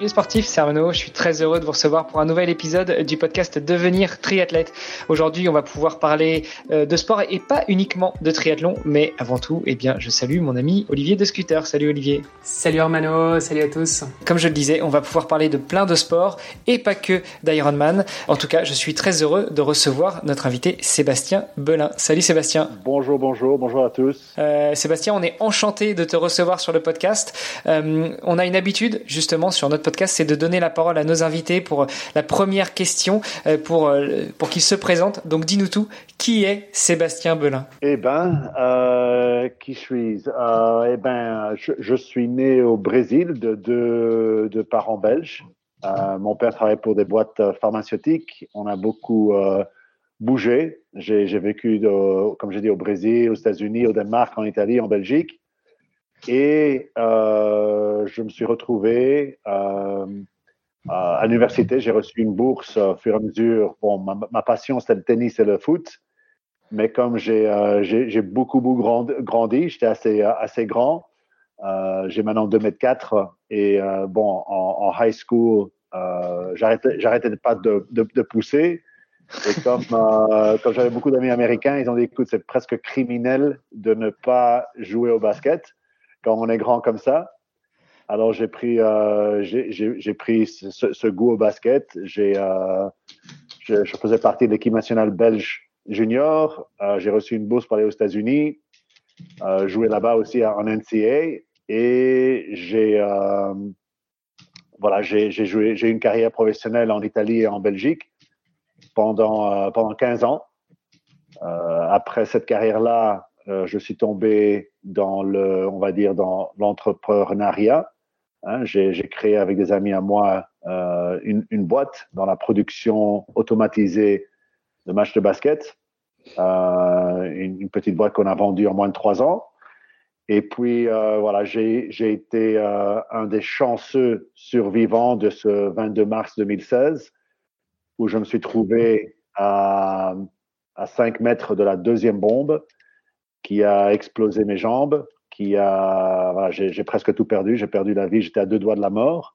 Salut sportif, c'est Arnaud. Je suis très heureux de vous recevoir pour un nouvel épisode du podcast Devenir triathlète. Aujourd'hui, on va pouvoir parler euh, de sport et pas uniquement de triathlon, mais avant tout, eh bien, je salue mon ami Olivier de Scooter. Salut Olivier. Salut Armano, salut à tous. Comme je le disais, on va pouvoir parler de plein de sports et pas que d'Ironman. En tout cas, je suis très heureux de recevoir notre invité Sébastien Belin. Salut Sébastien. Bonjour, bonjour, bonjour à tous. Euh, Sébastien, on est enchanté de te recevoir sur le podcast. Euh, on a une habitude justement sur notre podcast c'est de donner la parole à nos invités pour la première question, euh, pour, euh, pour qu'ils se présentent. Donc dis-nous tout, qui est Sébastien Belin? Eh ben, euh, qui suis Eh ben, je, suis né au Brésil de de parents belges. mon père travaillait pour des boîtes pharmaceutiques. On a beaucoup bougé. J'ai vécu, comme j'ai dit, au Brésil, aux États-Unis, au Danemark, en Italie, en Belgique. Et euh, je me suis retrouvé euh, à l'université. J'ai reçu une bourse au fur et à mesure. Bon, ma, passion, c'était le tennis et le foot. Mais comme j'ai euh, beaucoup, beaucoup grandi, j'étais assez, assez grand. j'ai maintenant 2 mètres 4 et bon, en, high school, j'arrêtais pas de, de, de, pousser. Et comme, comme j'avais beaucoup d'amis américains, ils ont dit écoute, c'est presque criminel de ne pas jouer au basket quand on est grand comme ça. Alors j'ai pris, euh, j'ai pris ce, goût au basket. J'ai, euh, je, faisais partie de l'équipe nationale belge junior. Euh, j'ai reçu une bourse pour aller aux États-Unis, jouer là-bas aussi en NCA. Et j'ai, voilà, j'ai joué, j'ai une carrière professionnelle en Italie et en Belgique pendant pendant 15 ans. après cette carrière-là, euh, je suis tombé dans le, on va dire, dans l'entrepreneuriat. Hein, j'ai créé avec des amis à moi euh, une, boîte dans la production automatisée de matchs de basket. Euh, une, petite boîte qu'on a vendue en moins de trois ans. Et puis, voilà, j'ai été un des chanceux survivants de ce 22 mars 2016, où je me suis trouvé à, à 5 mètres de la deuxième bombe qui a explosé mes jambes, qui a, voilà, j'ai presque tout perdu. J'ai perdu la vie, j'étais à deux doigts de la mort.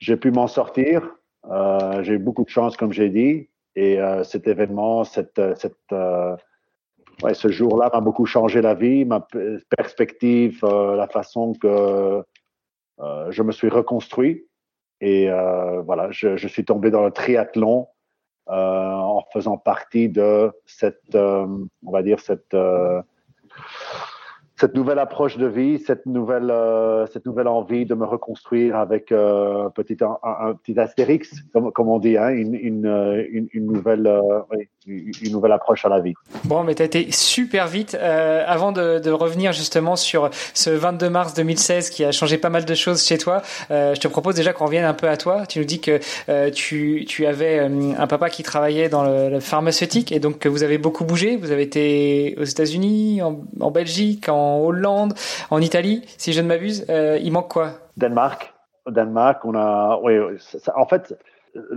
J'ai pu m'en sortir. Euh, j'ai eu beaucoup de chance, comme j'ai dit. Et euh, cet événement, cette, cette, euh, ouais, ce jour-là m'a beaucoup changé la vie, ma perspective, la façon que je me suis reconstruit. Et voilà, je, suis tombé dans le triathlon en faisant partie de cette, euh, on va dire, cette euh, cette nouvelle approche de vie, cette nouvelle, euh, cette nouvelle envie de me reconstruire avec euh, un, petit, un, petit astérix, comme, comme on dit, hein, une, une, euh, une, une nouvelle, euh, une nouvelle approche à la vie. Bon, mais tu as été super vite. Euh, avant de, de, revenir justement sur ce 22 mars 2016 qui a changé pas mal de choses chez toi, je te propose déjà qu'on revienne un peu à toi. Tu nous dis que tu, tu avais un papa qui travaillait dans le, le, pharmaceutique et donc que vous avez beaucoup bougé. Vous avez été aux États-Unis, en, en Belgique, en Hollande, en Italie, si je ne m'abuse. Euh, il manque quoi? Danemark. Danemark, on a. Oui, en fait,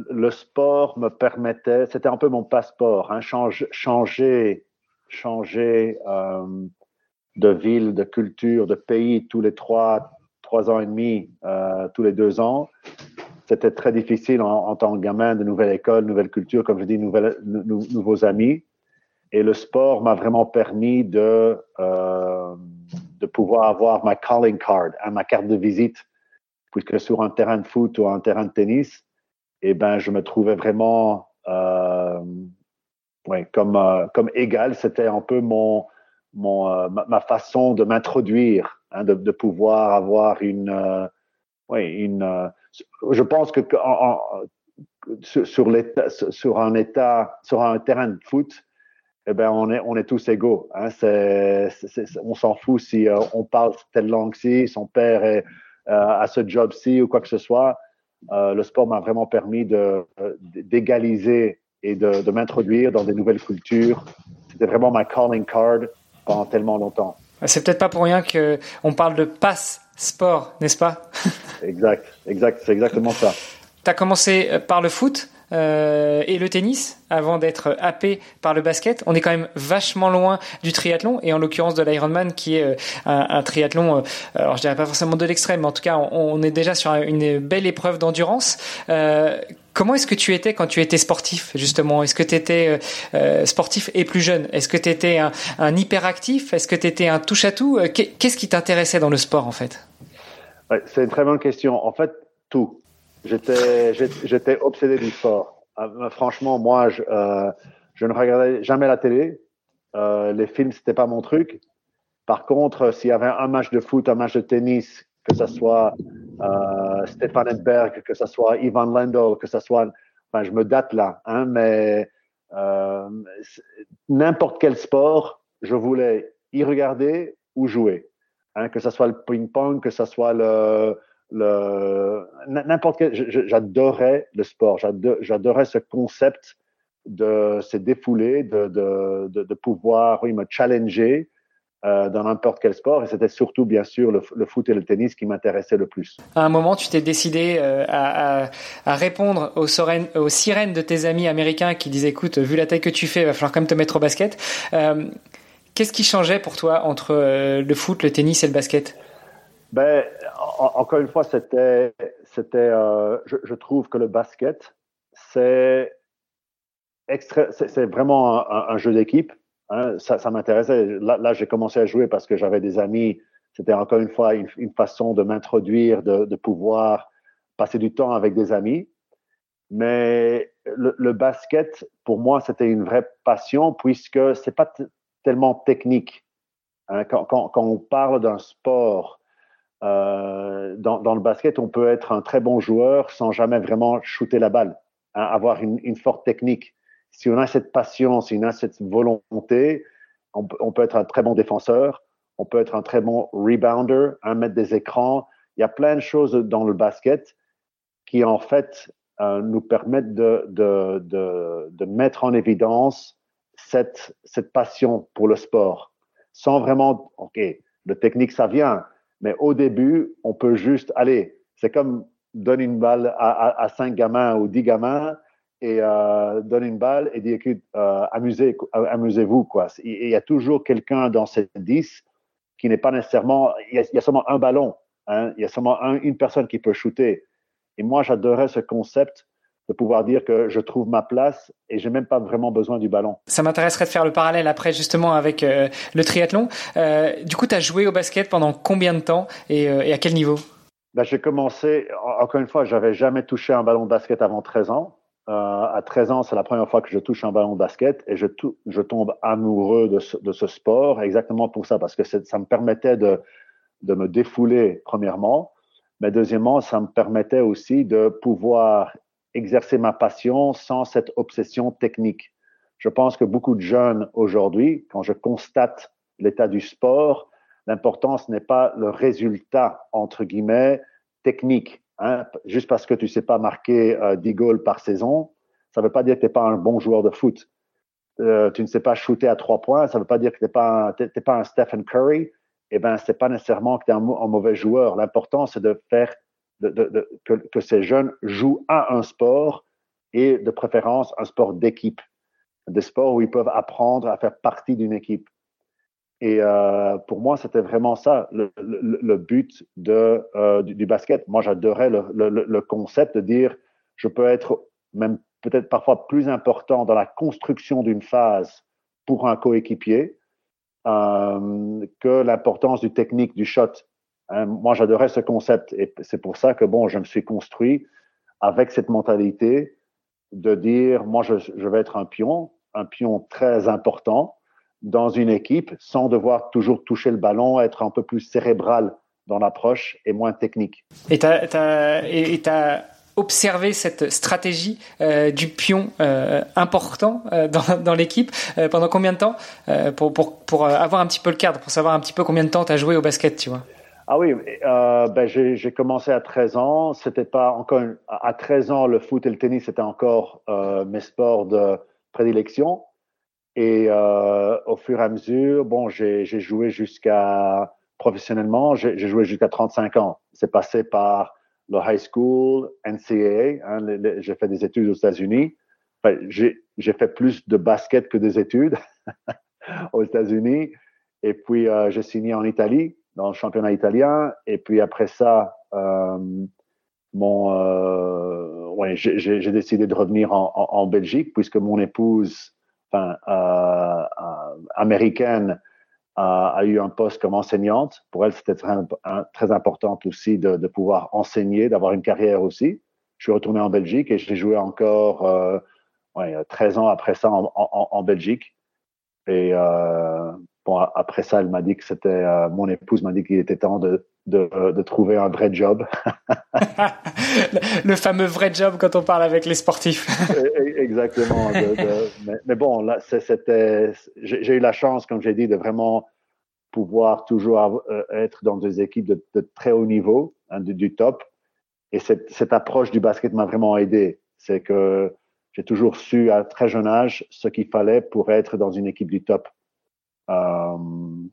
le sport me permettait. C'était un peu mon passeport. Hein, changer, changer, changer euh, de ville, de culture, de pays tous les trois, trois ans et demi, euh, tous les deux ans. C'était très difficile en, tant que gamin, de nouvelle école, nouvelle culture, comme je dis, nouveaux amis. Et le sport m'a vraiment permis de, euh, pouvoir avoir ma calling card, hein, ma carte de visite, puisque sur un terrain de foot ou un terrain de tennis, eh ben, je me trouvais vraiment euh, ouais, comme, euh, comme égal. C'était un peu mon, mon, euh, ma, façon de m'introduire, hein, de, de, pouvoir avoir une, euh, ouais, une. Euh, je pense que en, en, sur, sur, sur un état, sur un terrain de foot, eh ben on est on est tous égaux. Hein. C'est, on s'en fout si euh, on parle telle langue-ci, son père est à ce job-ci ou quoi que ce soit. Euh, le sport m'a vraiment permis d'égaliser et de, de m'introduire dans des nouvelles cultures. C'était vraiment ma calling card pendant tellement longtemps. C'est peut-être pas pour rien qu'on parle de passe sport, n'est-ce pas? Exact, exact, c'est exactement ça. Tu as commencé par le foot euh, et le tennis avant d'être happé par le basket. On est quand même vachement loin du triathlon et en l'occurrence de l'Ironman qui est euh, un, triathlon, euh, alors je dirais pas forcément de l'extrême, mais en tout cas on, est déjà sur une belle épreuve d'endurance. Comment est-ce que tu étais quand tu étais sportif, justement? Est-ce que tu étais sportif et plus jeune? Est-ce que tu étais un, un hyperactif? Est-ce que tu étais un touche-à-tout? Qu'est-ce qui t'intéressait dans le sport, en fait? Ouais, C'est une très bonne question. En fait, tout. J'étais, j'étais obsédé du sport. Euh, franchement, moi, je, euh, je, ne regardais jamais la télé. Euh, les films, c'était pas mon truc. Par contre, s'il y avait un match de foot, un match de tennis, que ce soit euh, Stefan Edberg, que ce soit Ivan Lendl, que ce soit, enfin, je me date là, hein, mais euh, n'importe quel sport, je voulais y regarder ou jouer. Hein, que ce soit le ping-pong, que ce soit le n'importe quel. J'adorais le sport. J'adorais ce concept de se défouler, de, de, de, pouvoir oui, me challenger euh, dans n'importe quel sport. Et c'était surtout, bien sûr, le, foot et le tennis qui m'intéressaient le plus. À un moment, tu t'es décidé euh, à, à, répondre aux, sirènes, aux sirènes de tes amis américains qui disaient, écoute, vu la taille que tu fais, il va falloir quand même te mettre au basket. Euh, qu'est-ce qui changeait pour toi entre le foot, le tennis et le basket? Ben, encore une fois, c'était, c'était, euh, je, je, trouve que le basket, c'est c'est vraiment un, jeu d'équipe. Hein, ça, ça m'intéressait. Là, là j'ai commencé à jouer parce que j'avais des amis. C'était encore une fois une, une façon de m'introduire, de, de, pouvoir passer du temps avec des amis. Mais le, le basket, pour moi, c'était une vraie passion puisque c'est pas tellement technique. Hein, quand, quand, quand, on parle d'un sport euh, dans, le basket, on peut être un très bon joueur sans jamais vraiment shooter la balle, hein, avoir une, forte technique. Si on a cette patience, si on a cette volonté, on, peut être un très bon défenseur, on peut être un très bon rebounder, un mettre des écrans. Il y a plein de choses dans le basket qui en fait euh, nous permettent de, mettre en évidence cette, cette passion pour le sport, sans vraiment, ok, le technique ça vient, mais au début, on peut juste aller. C'est comme donner une balle à, cinq gamins ou dix gamins et euh, donner une balle et dire écoute, euh, amusez, amusez-vous. Quoi. Il, y a toujours quelqu'un dans ces dix qui n'est pas nécessairement. Il y, a, seulement un ballon. Hein, il y a seulement un, une personne qui peut shooter. Et moi, j'adorais ce concept de pouvoir dire que je trouve ma place et j'ai même pas vraiment besoin du ballon. Ça m'intéresserait de faire le parallèle après justement avec euh, le triathlon. Euh, du coup, tu as joué au basket pendant combien de temps et, euh, et à quel niveau? Ben, J'ai commencé, encore une fois, j'avais jamais touché un ballon de basket avant 13 ans. à 13 ans, c'est la première fois que je touche un ballon de basket et je, je tombe amoureux de ce, de ce, sport exactement pour ça, parce que ça me permettait de, de me défouler premièrement, mais deuxièmement, ça me permettait aussi de pouvoir exercer ma passion sans cette obsession technique. Je pense que beaucoup de jeunes aujourd'hui, quand je constate l'état du sport, l'importance n'est pas le résultat, entre guillemets, technique. Hein. Juste parce que tu sais pas marquer euh, 10 goals par saison, ça veut pas dire que tu n'es pas un bon joueur de foot. Euh, tu ne sais pas shooter à trois points, ça veut pas dire que tu n'es pas, un, Stephen Curry. Eh ben, pas nécessairement que tu es un, un mauvais joueur. L'important, c'est de faire que, ces jeunes jouent à un sport et de préférence un sport d'équipe, des sports où ils peuvent apprendre à faire partie d'une équipe. Et euh, pour moi, c'était vraiment ça, le, but euh, du, basket. Moi, j'adorais le, le, concept de dire, je peux être même peut-être parfois plus important dans la construction d'une phase pour un coéquipier euh, que l'importance du technique, du shot. Hein, moi, j'adorais ce concept et c'est pour ça que bon, je me suis construit avec cette mentalité de dire, moi, je, vais être un pion, un pion très important dans une équipe sans devoir toujours toucher le ballon, être un peu plus cérébral dans l'approche et moins technique. Et tu as, observé cette stratégie euh, du pion euh, important euh, dans, l'équipe euh, pendant combien de temps euh, pour, pour avoir un petit peu le cadre, pour savoir un petit peu combien de temps tu as joué au basket, tu vois? Ah oui, euh, ben j'ai commencé à 13 ans. C'était pas encore à 13 ans le foot et le tennis c'était encore euh, mes sports de prédilection. Et au fur et à mesure, bon, j'ai joué jusqu'à professionnellement, j'ai joué jusqu'à 35 ans. C'est passé par le high school, NCAA. Hein, j'ai fait des études aux États-Unis. Enfin, j'ai fait plus de basket que des études aux États-Unis. Et puis, euh, j'ai signé en Italie, dans le championnat italien. Et puis, après ça, euh, mon, euh, ouais, j'ai décidé de revenir en, Belgique, puisque mon épouse, enfin, euh, américaine, a, eu un poste comme enseignante. Pour elle, c'était très, très important aussi de, pouvoir enseigner, d'avoir une carrière aussi. Je suis retourné en Belgique et j'ai joué encore euh, ouais, 13 ans après ça en, Belgique. Et bon, après ça, elle m'a dit que c'était, euh, mon épouse m'a dit qu'il était temps de, de, de, trouver un vrai job. le fameux vrai job quand on parle avec les sportifs. E, e, exactement. mais, mais, bon, là, c'était, j'ai eu la chance, comme j'ai dit, de vraiment pouvoir toujours euh, être dans des équipes de, de très haut niveau, hein, du, du, top. Et cette, cette approche du basket m'a vraiment aidé. C'est que j'ai toujours su à très jeune âge ce qu'il fallait pour être dans une équipe du top. Euh,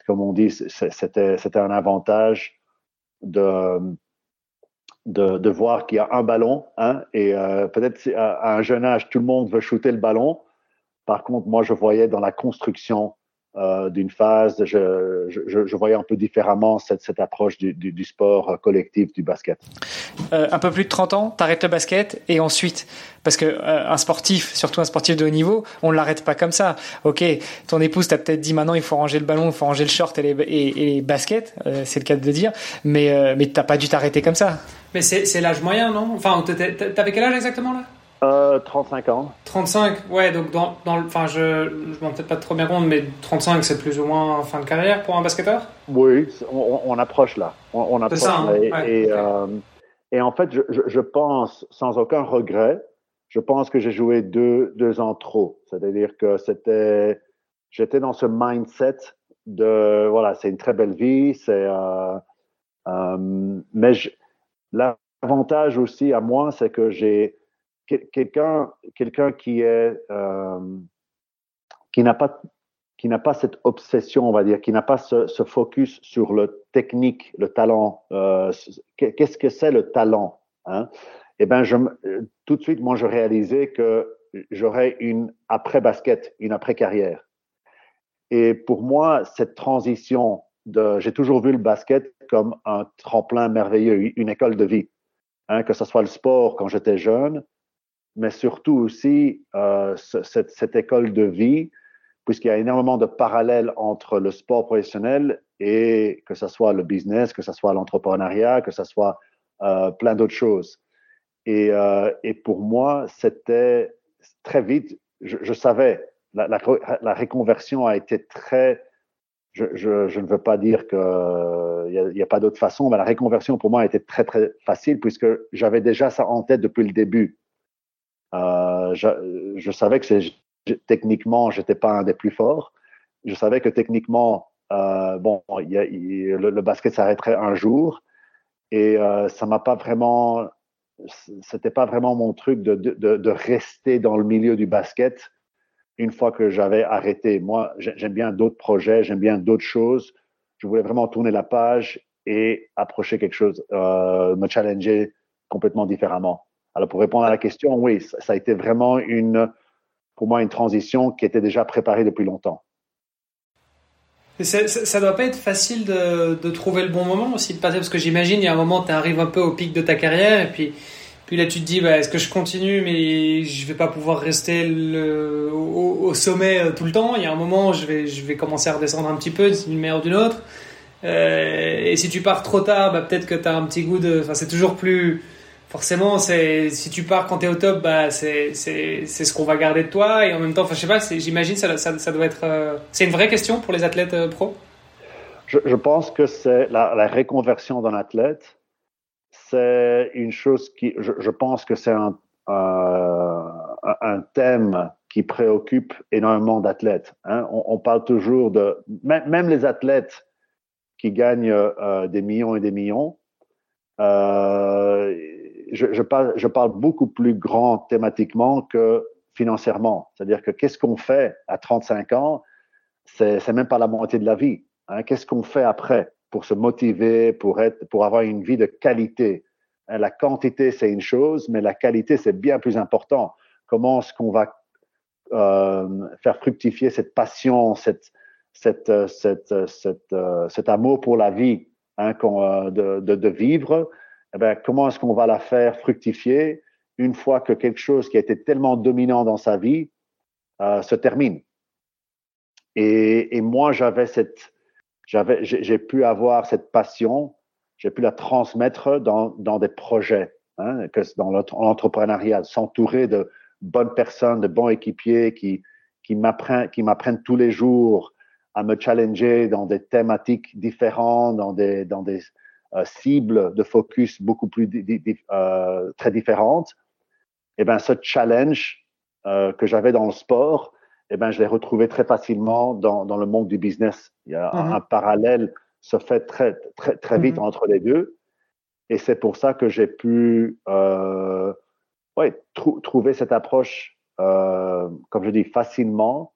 comme on dit, c'était, un avantage de, de, voir qu'il y a un ballon, hein, et euh, peut-être à, un jeune âge, tout le monde veut shooter le ballon. Par contre, moi, je voyais dans la construction euh, d'une phase, je, je, je, voyais un peu différemment cette, cette approche du, du, du, sport collectif du basket. Euh, un peu plus de 30 ans, tu arrêtes le basket et ensuite, parce que euh, un sportif, surtout un sportif de haut niveau, on ne l'arrête pas comme ça. Ok, ton épouse t'a peut-être dit maintenant il faut ranger le ballon, il faut ranger le short et les, et, et les baskets, euh, c'est le cas de le dire, mais, euh, mais t'as pas dû t'arrêter comme ça. Mais c'est l'âge moyen, non? Enfin, t'avais quel âge exactement là? Euh, 35 ans. 35, ouais, donc dans, dans enfin, je je m'en peut-être pas trop bien compte, mais 35, c'est plus ou moins fin de carrière pour un basketteur? Oui, on, on approche là. On, on approche ça, hein? là. Et, ouais, et, okay. euh, et, en fait, je, je, je, pense, sans aucun regret, je pense que j'ai joué deux, deux ans trop. C'est-à-dire que c'était, j'étais dans ce mindset de, voilà, c'est une très belle vie, c'est, euh, euh, mais l'avantage aussi à moi, c'est que j'ai, quelqu'un quelqu'un qui est euh, qui n'a pas qui n'a pas cette obsession on va dire qui n'a pas ce, ce, focus sur le technique le talent euh, qu'est-ce que c'est le talent hein? Eh ben je tout de suite moi je réalisais que j'aurais une après basket une après carrière et pour moi cette transition de j'ai toujours vu le basket comme un tremplin merveilleux une école de vie hein, que ce soit le sport quand j'étais jeune mais surtout aussi euh, cette, cette, école de vie, puisqu'il y a énormément de parallèles entre le sport professionnel et que ce soit le business, que ce soit l'entrepreneuriat, que ce soit euh, plein d'autres choses. Et, euh, et, pour moi, c'était très vite, je, je savais, la, la, la, reconversion a été très, je, je, je ne veux pas dire qu'il n'y a, a, pas d'autre façon, mais la reconversion pour moi a été très, très facile puisque j'avais déjà ça en tête depuis le début. Euh, je, savais que techniquement, j'étais pas un des plus forts. Je savais que techniquement, euh, bon, le, basket s'arrêterait un jour, et euh, ça m'a pas vraiment, c'était pas vraiment mon truc de, rester dans le milieu du basket une fois que j'avais arrêté. Moi, j'aime bien d'autres projets, j'aime bien d'autres choses. Je voulais vraiment tourner la page et approcher quelque chose, euh, me challenger complètement différemment. Alors, pour répondre à la question, oui, ça a été vraiment une, pour moi, une transition qui était déjà préparée depuis longtemps. Ça, ça, doit pas être facile de, trouver le bon moment aussi de passer, parce que j'imagine, il y a un moment, tu arrives un peu au pic de ta carrière, et puis, puis là, tu te dis, bah, est-ce que je continue, mais je vais pas pouvoir rester au, sommet tout le temps. Il y a un moment, je vais, je vais commencer à redescendre un petit peu d'une manière ou d'une autre. Euh, et si tu pars trop tard, bah, peut-être que tu as un petit goût de. Enfin, c'est toujours plus forcément, c'est si tu pars quand tu es au top, bah, c'est ce qu'on va garder de toi. Et en même temps, enfin, je sais pas, j'imagine ça, ça, ça, doit être. Euh, c'est une vraie question pour les athlètes euh, pro? Je, pense que c'est la, reconversion d'un athlète. C'est une chose qui. Je, pense que c'est un, euh, un thème qui préoccupe énormément d'athlètes. Hein. On, on, parle toujours de. Même, même les athlètes qui gagnent euh, des millions et des millions. Je, parle, beaucoup plus grand thématiquement que financièrement. C'est-à-dire que qu'est-ce qu'on fait à 35 ans C'est même pas la moitié de la vie. Hein. Qu'est-ce qu'on fait après pour se motiver, pour, avoir une vie de qualité? Hein, La quantité, c'est une chose, mais la qualité, c'est bien plus important. Comment est-ce qu'on va euh, faire fructifier cette passion, cette, euh, cet amour pour la vie hein, de, vivre eh bien, Comment est-ce qu'on va la faire fructifier une fois que quelque chose qui a été tellement dominant dans sa vie euh, se termine? Et, moi, j'avais cette, j'avais, j'ai pu avoir cette passion, j'ai pu la transmettre dans, dans des projets, hein, que dans l'entrepreneuriat, s'entourer de bonnes personnes, de bons équipiers qui, qui m'apprennent, qui m'apprennent tous les jours à me challenger dans des thématiques différentes, dans des, dans des cibles de focus beaucoup plus euh, très différentes eh ben, ce challenge euh, que j'avais dans le sport, eh ben, je l'ai retrouvé très facilement dans, dans, le monde du business. Il y a un, mhm. parallèle se fait très, très, très vite mhm. entre les deux. Et c'est pour ça que j'ai pu euh, ouais, trouver cette approche, euh, comme je dis, facilement,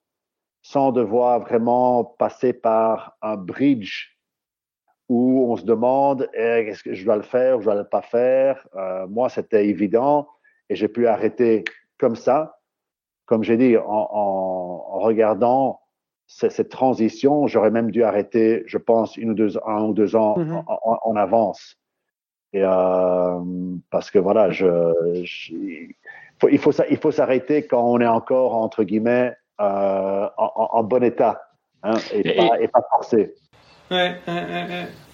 sans devoir vraiment passer par un bridge où on se demande eh, est-ce que je dois le faire ou je dois le pas faire? Euh, moi, c'était évident et j'ai pu arrêter comme ça. Comme j'ai dit, en, en, regardant cette, transition, j'aurais même dû arrêter, je pense, une ou deux, un ou deux ans mm-hmm. en, avance. Et euh, parce que voilà, je, il faut il faut s'arrêter quand on est encore entre guillemets euh, en, bon état hein, et, pas, et pas forcé. Ouais,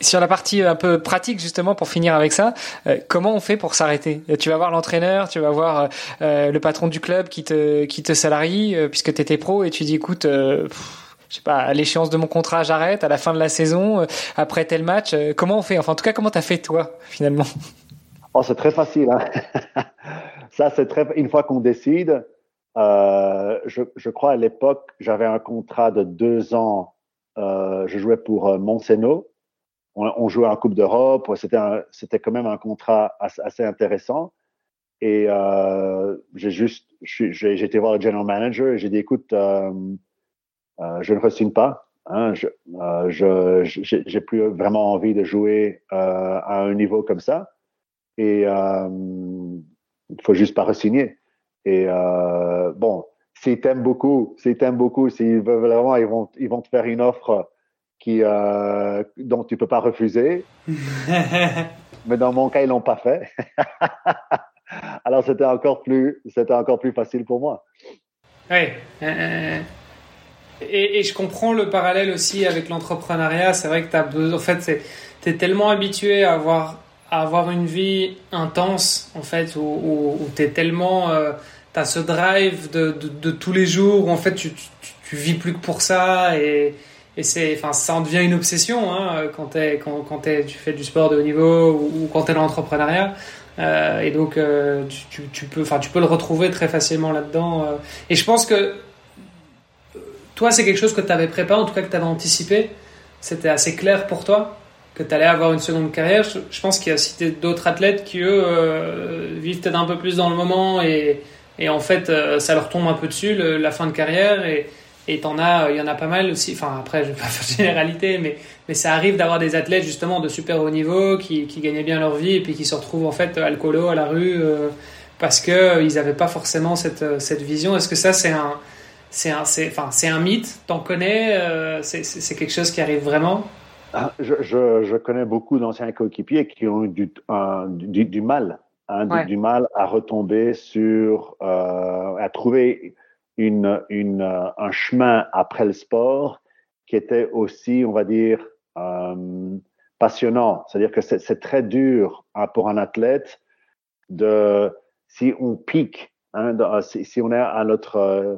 Sur la partie euh, un peu pratique justement pour finir avec ça, euh, comment on fait pour s'arrêter? Tu vas voir l'entraîneur, tu vas voir euh, le patron du club qui te qui te salarie puisque tu étais pro et tu dis écoute je sais pas, à l'échéance de mon contrat, j'arrête à la fin de la saison, après tel match, comment on fait? Enfin en tout cas, comment t'as fait toi finalement? Oh, c'est très facile hein. Ça c'est très une fois qu'on décide je, je crois à l'époque, j'avais un contrat de deux ans euh, je jouais pour euh, Montseno. On, on, jouait en Coupe d'Europe. C'était, quand même un contrat assez, intéressant. Et euh, j'ai juste, j'ai, été voir le general manager et j'ai dit, écoute, euh, euh, je ne re pas. Hein, je, euh, j'ai, plus vraiment envie de jouer à un niveau comme ça. Et il faut juste pas re-signer. Et bon, s'ils t'aiment beaucoup, s'ils t'aiment beaucoup, s'ils veulent vraiment, ils vont, ils vont te faire une offre qui, euh, dont tu peux pas refuser. Mais dans mon cas, ils l'ont pas fait. Alors c'était encore plus, c'était encore plus facile pour moi. Oui. Euh, et, et, je comprends le parallèle aussi avec l'entrepreneuriat. C'est vrai que tu as besoin, en fait, tu es tellement habitué à avoir, à avoir une vie intense, en fait, où, où, où tu es tellement, euh, tu as ce drive de, de, tous les jours où en fait tu, tu, vis plus que pour ça et, et c'est, enfin, ça en devient une obsession hein, quand, es, quand, quand tu fais du sport de haut niveau ou, quand tu es dans l'entrepreneuriat. Euh, et donc, euh, tu, tu, peux, tu peux le retrouver très facilement là-dedans. Euh. Et je pense que toi, c'est quelque chose que tu avais préparé, en tout cas que tu avais anticipé. C'était assez clair pour toi que tu allais avoir une seconde carrière. Je, pense qu'il y a aussi d'autres athlètes qui, eux, vivent peut-être un peu plus dans le moment et, et en fait, euh, ça leur tombe un peu dessus, la fin de carrière. Et et t'en as, il y en a pas mal aussi. Enfin, après, je vais pas faire généralité, mais, mais ça arrive d'avoir des athlètes justement de super haut niveau qui, qui gagnaient bien leur vie et puis qui se retrouvent en fait alcoolo à la rue euh, parce que euh, ils n'avaient pas forcément cette, cette vision. Est-ce que ça, c'est un, c'est un, c'est, enfin, c'est un mythe? T'en connais c'est, c'est quelque chose qui arrive vraiment? Ah, je, je, je, connais beaucoup d'anciens coéquipiers qui ont eu du, du, du mal Hein, du, mal à retomber sur, euh, à trouver une, une, un chemin après le sport qui était aussi, on va dire, euh, passionnant. C'est-à-dire que c'est très dur hein, pour un athlète de, si on pique, hein, si, si, on est à notre, euh,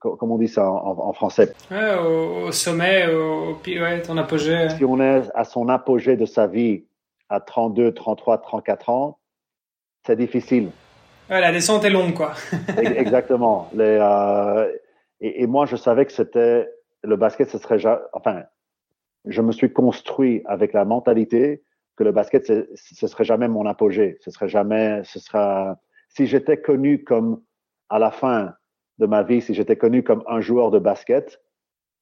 comment on dit ça en, en français? Ouais, au, sommet, au, au ouais, ton apogée. Si on est à son apogée de sa vie à 32, 33, 34 ans, c'est difficile. Ouais, la descente est longue, quoi. Exactement. Les, euh, et, et, moi, je savais que c'était le basket, ce serait enfin, je me suis construit avec la mentalité que le basket, ce serait jamais mon apogée. Ce serait jamais, ce sera, si j'étais connu comme à la fin de ma vie, si j'étais connu comme un joueur de basket,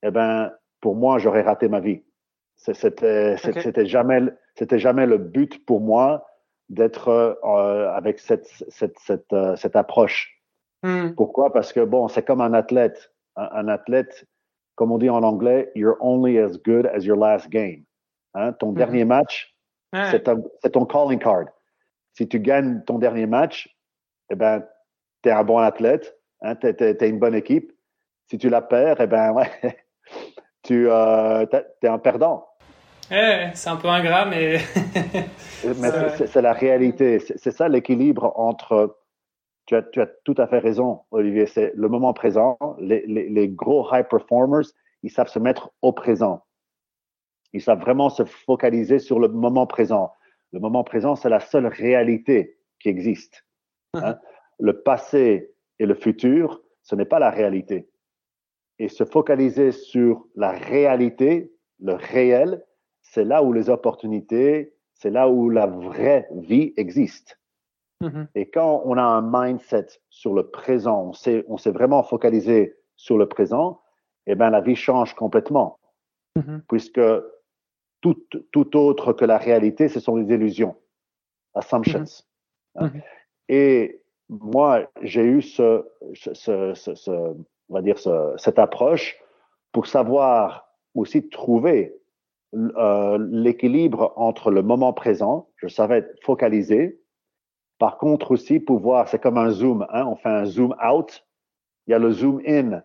eh ben, pour moi, j'aurais raté ma vie. C'était, c'était jamais, c'était jamais le but pour moi d'être euh, avec cette, cette, cette, euh, cette approche. Hmm. Pourquoi? Parce que bon, c'est comme un athlète. Un, athlète, comme on dit en anglais, you're only as good as your last game. Hein? Ton hmm. dernier match, c'est, ton calling card. Si tu gagnes ton dernier match, eh ben, tu es un bon athlète, hein? tu es, une bonne équipe. Si tu la perds, eh ben, ouais, tu euh, es un perdant. C'est un peu ingrat, mais. c'est la réalité. C'est ça l'équilibre entre. Tu as, tu as, tout à fait raison, Olivier. C'est le moment présent. Les, les, les, gros high performers, ils savent se mettre au présent. Ils savent vraiment se focaliser sur le moment présent. Le moment présent, c'est la seule réalité qui existe. Hein. Le passé et le futur, ce n'est pas la réalité. Et se focaliser sur la réalité, le réel, c'est là où les opportunités, c'est là où la vraie vie existe. Mm-hmm. Et quand on a un mindset sur le présent, on s'est, vraiment focalisé sur le présent, eh bien, la vie change complètement. Mm-hmm. Puisque tout, tout, autre que la réalité, ce sont des illusions, assumptions. Mm-hmm. Et moi, j'ai eu ce, ce, ce, on va dire cette approche pour savoir aussi trouver euh, l'équilibre entre le moment présent, je savais être focalisé. Par contre aussi pouvoir, c'est comme un zoom, hein, on fait un zoom out, il y a le zoom in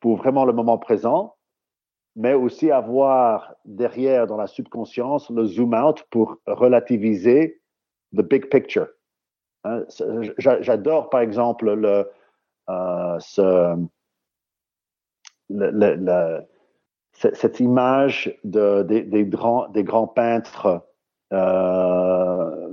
pour vraiment le moment présent, mais aussi avoir derrière dans la subconscience le zoom out pour relativiser the big picture. Hein, j'adore par exemple le, euh, ce, le, le cette image de, des, grands, des grands peintres euh,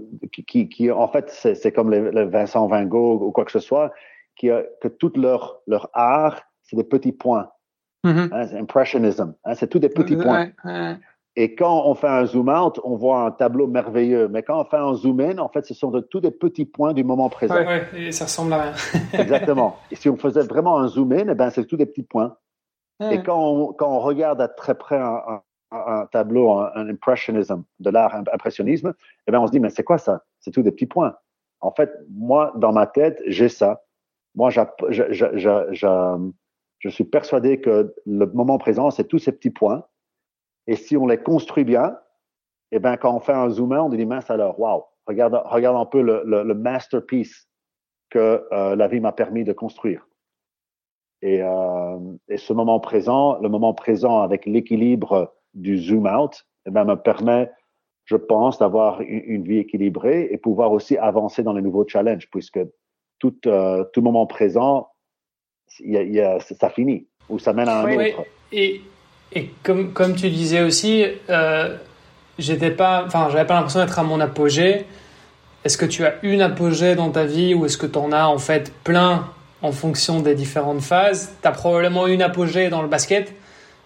qui, qui, en fait, c'est comme le, Vincent Van Gogh ou quoi que ce soit, qui que tout leur, leur art, c'est des petits points. Mm-hmm. Hein, impressionism, hein, c'est tout des petits points. Et quand on fait un zoom out, on voit un tableau merveilleux. Mais quand on fait un zoom in, en fait, ce sont de, tous des petits points du moment présent. Oui, et ça ressemble à rien. Exactement. Et si on faisait vraiment un zoom in, eh ben, c'est tous des petits points. Et quand on, quand on, regarde à très près un, un, tableau, un, impressionisme, de l'art impressionnisme, eh bien, on se dit, mais c'est quoi ça? C'est tout des petits points. En fait, moi, dans ma tête, j'ai ça. Moi, je, suis persuadé que le moment présent, c'est tous ces petits points. Et si on les construit bien, eh bien, quand on fait un zoom in, on dit, mince alors, waouh, regarde, regarde un peu le, le, masterpiece que euh, la vie m'a permis de construire. Et, euh, et, ce moment présent, le moment présent avec l'équilibre du zoom out, eh ben, me permet, je pense, d'avoir une, vie équilibrée et pouvoir aussi avancer dans les nouveaux challenges, puisque tout, euh, tout moment présent, y a, y a, ça finit ou ça mène à un autre. Et, et comme, comme tu disais aussi, euh, j'étais pas, enfin, j'avais pas l'impression d'être à mon apogée. Est-ce que tu as une apogée dans ta vie ou est-ce que tu en as en fait plein en fonction des différentes phases. Tu as probablement une apogée dans le basket,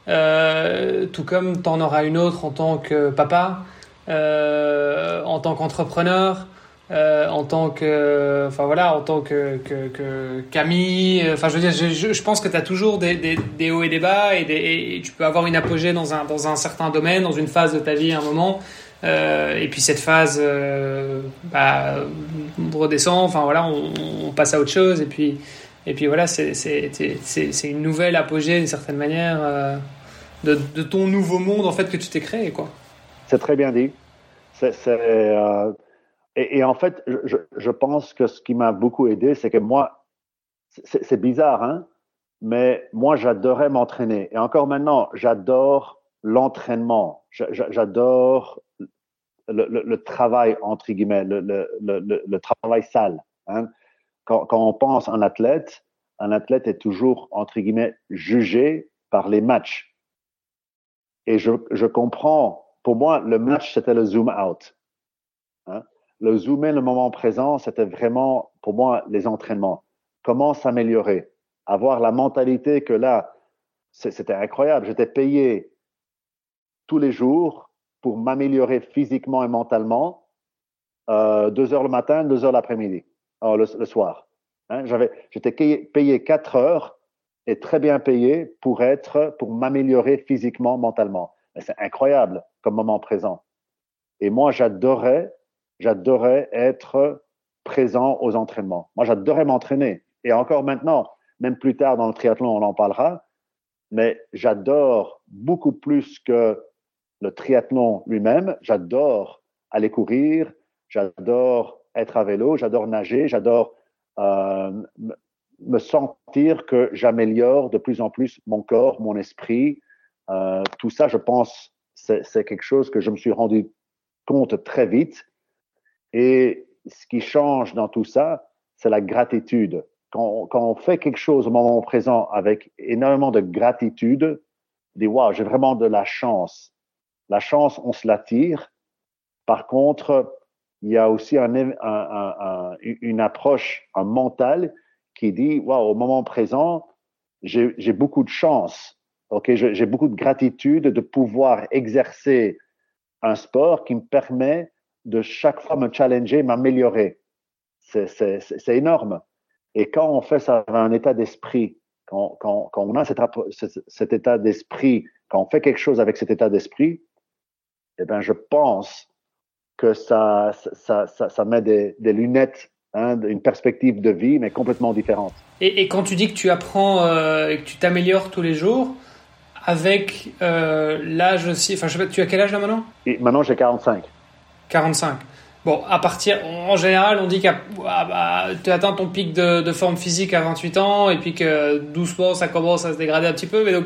euh, tout comme tu en auras une autre en tant que papa, euh, en tant qu'entrepreneur, euh, en tant que, enfin voilà, en tant que, que, Camille. Enfin, je veux dire, je, pense que tu as toujours des, des, hauts et des bas et, tu peux avoir une apogée dans un, dans un certain domaine, dans une phase de ta vie à un moment. et puis cette phase bah, redescend, enfin voilà, on, on, passe à autre chose et puis et puis voilà, c'est une nouvelle apogée d'une certaine manière euh, de, de, ton nouveau monde en fait que tu t'es créé. quoi. C'est très bien dit. C'est, euh, et, en fait, je, je, pense que ce qui m'a beaucoup aidé, c'est que moi, c'est bizarre, hein, mais moi, j'adorais m'entraîner. Et encore maintenant, j'adore l'entraînement. J'adore le, travail, entre guillemets, le, le travail sale. Hein quand, on pense un athlète, un athlète est toujours, entre guillemets, jugé par les matchs. Et je, je comprends, pour moi, le match, c'était le zoom out. Hein? Le zoom in, le moment présent, c'était vraiment, pour moi, les entraînements. Comment s'améliorer? Avoir la mentalité que là, c'était incroyable. J'étais payé tous les jours pour m'améliorer physiquement et mentalement, euh, deux heures le matin, deux heures l'après-midi. Oh, le, soir. Hein, j'étais payé 4 heures et très bien payé pour être, pour m'améliorer physiquement, mentalement. C'est incroyable comme moment présent. Et moi, j'adorais, j'adorais être présent aux entraînements. Moi, j'adorais m'entraîner. Et encore maintenant, même plus tard dans le triathlon, on en parlera. Mais j'adore beaucoup plus que le triathlon lui-même. J'adore aller courir, j'adore être à vélo, j'adore nager, j'adore euh, me sentir que j'améliore de plus en plus mon corps, mon esprit. Euh, tout ça, je pense, c'est quelque chose que je me suis rendu compte très vite. Et ce qui change dans tout ça, c'est la gratitude. Quand, quand, on fait quelque chose au moment présent avec énormément de gratitude, on dit waouh, j'ai vraiment de la chance. La chance, on se l'attire. Par contre, il y a aussi un, un, un, une approche, un mental qui dit waouh, au moment présent, j'ai beaucoup de chance. Ok, j'ai beaucoup de gratitude de pouvoir exercer un sport qui me permet de chaque fois me challenger, m'améliorer. C'est énorme. Et quand on fait ça avec un état d'esprit, quand, quand, quand, on a cet, cet état d'esprit, quand on fait quelque chose avec cet état d'esprit, eh ben, je pense que ça, ça, ça, ça met des, des lunettes, hein, une perspective de vie, mais complètement différente. Et, et quand tu dis que tu apprends euh, et que tu t'améliores tous les jours, avec euh, l'âge aussi, enfin, je sais pas, tu as quel âge là maintenant? Et Maintenant, j'ai 45. 45. Bon, à partir, en général, on dit que ah, bah, tu atteins ton pic de, de, forme physique à 28 ans et puis que doucement ça commence à se dégrader un petit peu. Mais donc,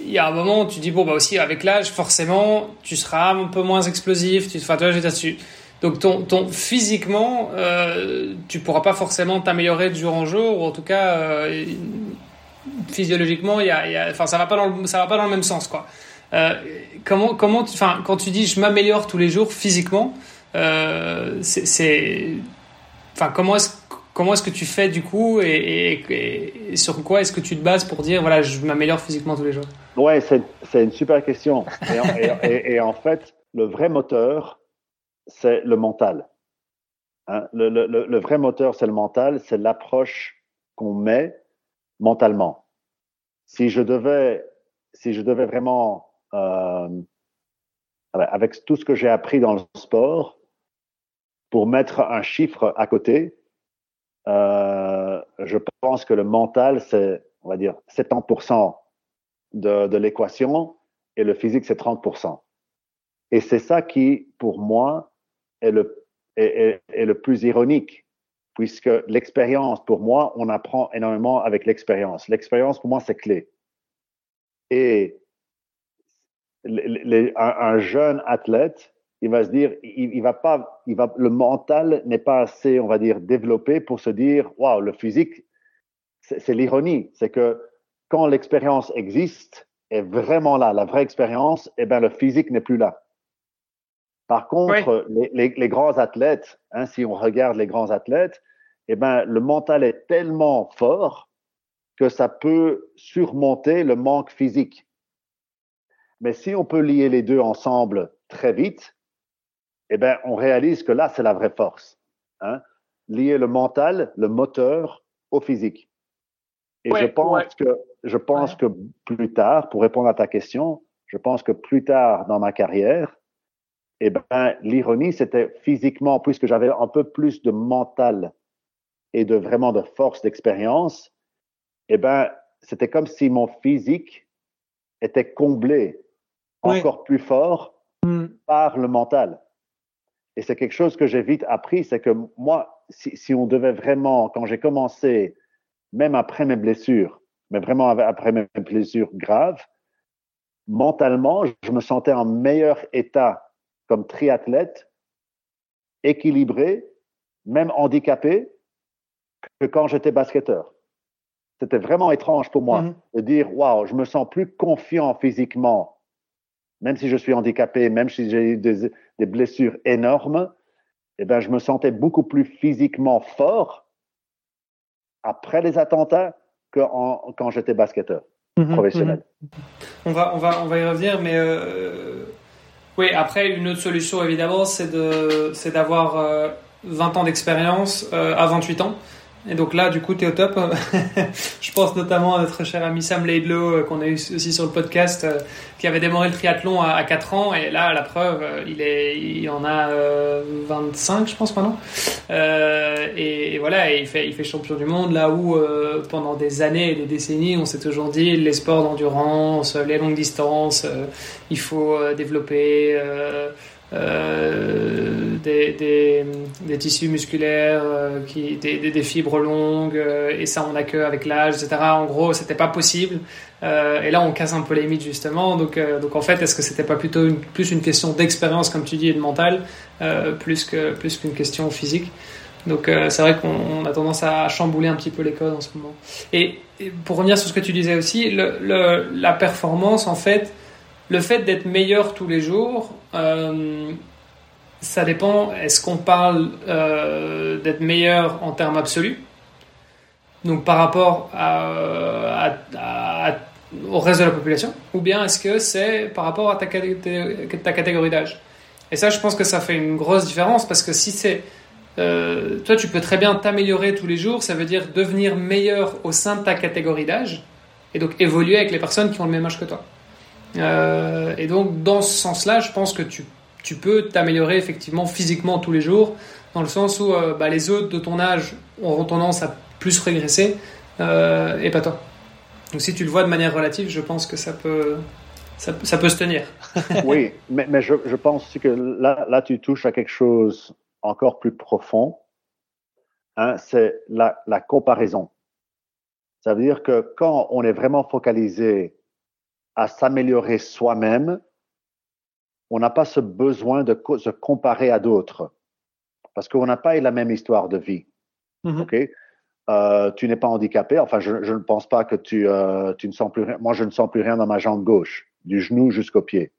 il y a un moment où tu dis, bon, bah aussi avec l'âge, forcément, tu seras un peu moins explosif. Tu, enfin, tu vois, dessus. Donc, ton, ton, physiquement, euh, tu pourras pas forcément t'améliorer de jour en jour, ou en tout cas, euh, physiologiquement, y a, y a, enfin, ça va pas va pas dans le même sens, quoi. Euh, comment, comment, enfin, quand tu dis je m'améliore tous les jours physiquement, euh, c'est, enfin, comment est-ce, comment est-ce que tu fais du coup et, sur quoi est-ce que tu te bases pour dire voilà, je m'améliore physiquement tous les jours? Ouais, c'est, une super question. Et, en fait, le vrai moteur, c'est le mental. Hein? Le, le, le, vrai moteur, c'est le mental, c'est l'approche qu'on met mentalement. Si je devais, si je devais vraiment euh, avec tout ce que j'ai appris dans le sport, pour mettre un chiffre à côté, euh, je pense que le mental, c'est, on va dire, 70% de, l'équation et le physique, c'est 30%. Et c'est ça qui, pour moi, est le, est, est, est le plus ironique, puisque l'expérience, pour moi, on apprend énormément avec l'expérience. L'expérience, pour moi, c'est clé. Et un, jeune athlète, il va se dire, il, il va pas, il va, le mental n'est pas assez, on va dire, développé pour se dire, waouh, le physique, c'est l'ironie, c'est que quand l'expérience existe, est vraiment là, la vraie expérience, eh ben le physique n'est plus là. Par contre, oui. les, les, les, grands athlètes, hein, si on regarde les grands athlètes, eh ben le mental est tellement fort que ça peut surmonter le manque physique. Mais si on peut lier les deux ensemble très vite, eh ben, on réalise que là, c'est la vraie force. Hein? Lier le mental, le moteur au physique. Et ouais, je pense ouais. que, je pense ouais. que plus tard, pour répondre à ta question, je pense que plus tard dans ma carrière, eh ben, l'ironie, c'était physiquement, puisque j'avais un peu plus de mental et de vraiment de force d'expérience, eh ben, c'était comme si mon physique était comblé encore plus fort mm. par le mental. Et c'est quelque chose que j'ai vite appris, c'est que moi, si, si, on devait vraiment, quand j'ai commencé, même après mes blessures, mais vraiment après mes blessures graves, mentalement, je me sentais en meilleur état comme triathlète, équilibré, même handicapé, que quand j'étais basketteur. C'était vraiment étrange pour moi mm -hmm. de dire, waouh, je me sens plus confiant physiquement même si je suis handicapé, même si j'ai eu des, des, blessures énormes, eh ben, je me sentais beaucoup plus physiquement fort après les attentats que en, quand j'étais basketteur mmh, professionnel. Mmh. On, va, on, va, on va y revenir, mais euh, oui, après, une autre solution, évidemment, c'est d'avoir euh, 20 ans d'expérience euh, à 28 ans. Et donc là, du coup, tu es au top. je pense notamment à notre cher ami Sam Laidlow, euh, qu'on a eu aussi sur le podcast, euh, qui avait démarré le triathlon à, 4 ans. Et là, la preuve, euh, il, est, en a 25, je pense, maintenant. Et, voilà, il fait champion du monde là où, pendant des années et des décennies, on s'est toujours dit les sports d'endurance, les longues distances, il faut développer. Euh, des, des, des, tissus musculaires, euh, qui, des, des, fibres longues, euh, et ça on n'a que avec l'âge, etc. En gros, c'était pas possible. et là, on casse un peu les mythes justement. Donc, donc en fait, est-ce que c'était pas plutôt une, plus une question d'expérience, comme tu dis, et de mental, plus que plus qu'une question physique? Donc c'est vrai qu'on a tendance à chambouler un petit peu les codes en ce moment. Et, pour revenir sur ce que tu disais aussi, le, le, la performance, en fait, le fait d'être meilleur tous les jours, euh, ça dépend. Est-ce qu'on parle euh, d'être meilleur en termes absolus? Donc par rapport au reste de la population Ou bien est-ce que c'est par rapport à ta, catégorie d'âge? Et ça, je pense que ça fait une grosse différence parce que si c'est. Euh, toi, tu peux très bien t'améliorer tous les jours, ça veut dire devenir meilleur au sein de ta catégorie d'âge et donc évoluer avec les personnes qui ont le même âge que toi. Euh, et donc, dans ce sens-là, je pense que tu, peux t'améliorer effectivement physiquement tous les jours, dans le sens où euh, bah, les autres de ton âge auront tendance à plus régresser, euh, et pas toi. Donc, si tu le vois de manière relative, je pense que ça peut, ça, peut se tenir. oui, mais, je, je, pense que là, là, tu touches à quelque chose encore plus profond. Hein, c'est la comparaison. Ça veut dire que quand on est vraiment focalisé à s'améliorer soi-même, on n'a pas ce besoin de se comparer à d'autres parce qu'on n'a pas la même histoire de vie. Mm-hmm. Euh, tu n'es pas handicapé. Enfin, je, ne pense pas que tu, euh, tu ne sens plus rien. Moi, je ne sens plus rien dans ma jambe gauche, du genou jusqu'au pied.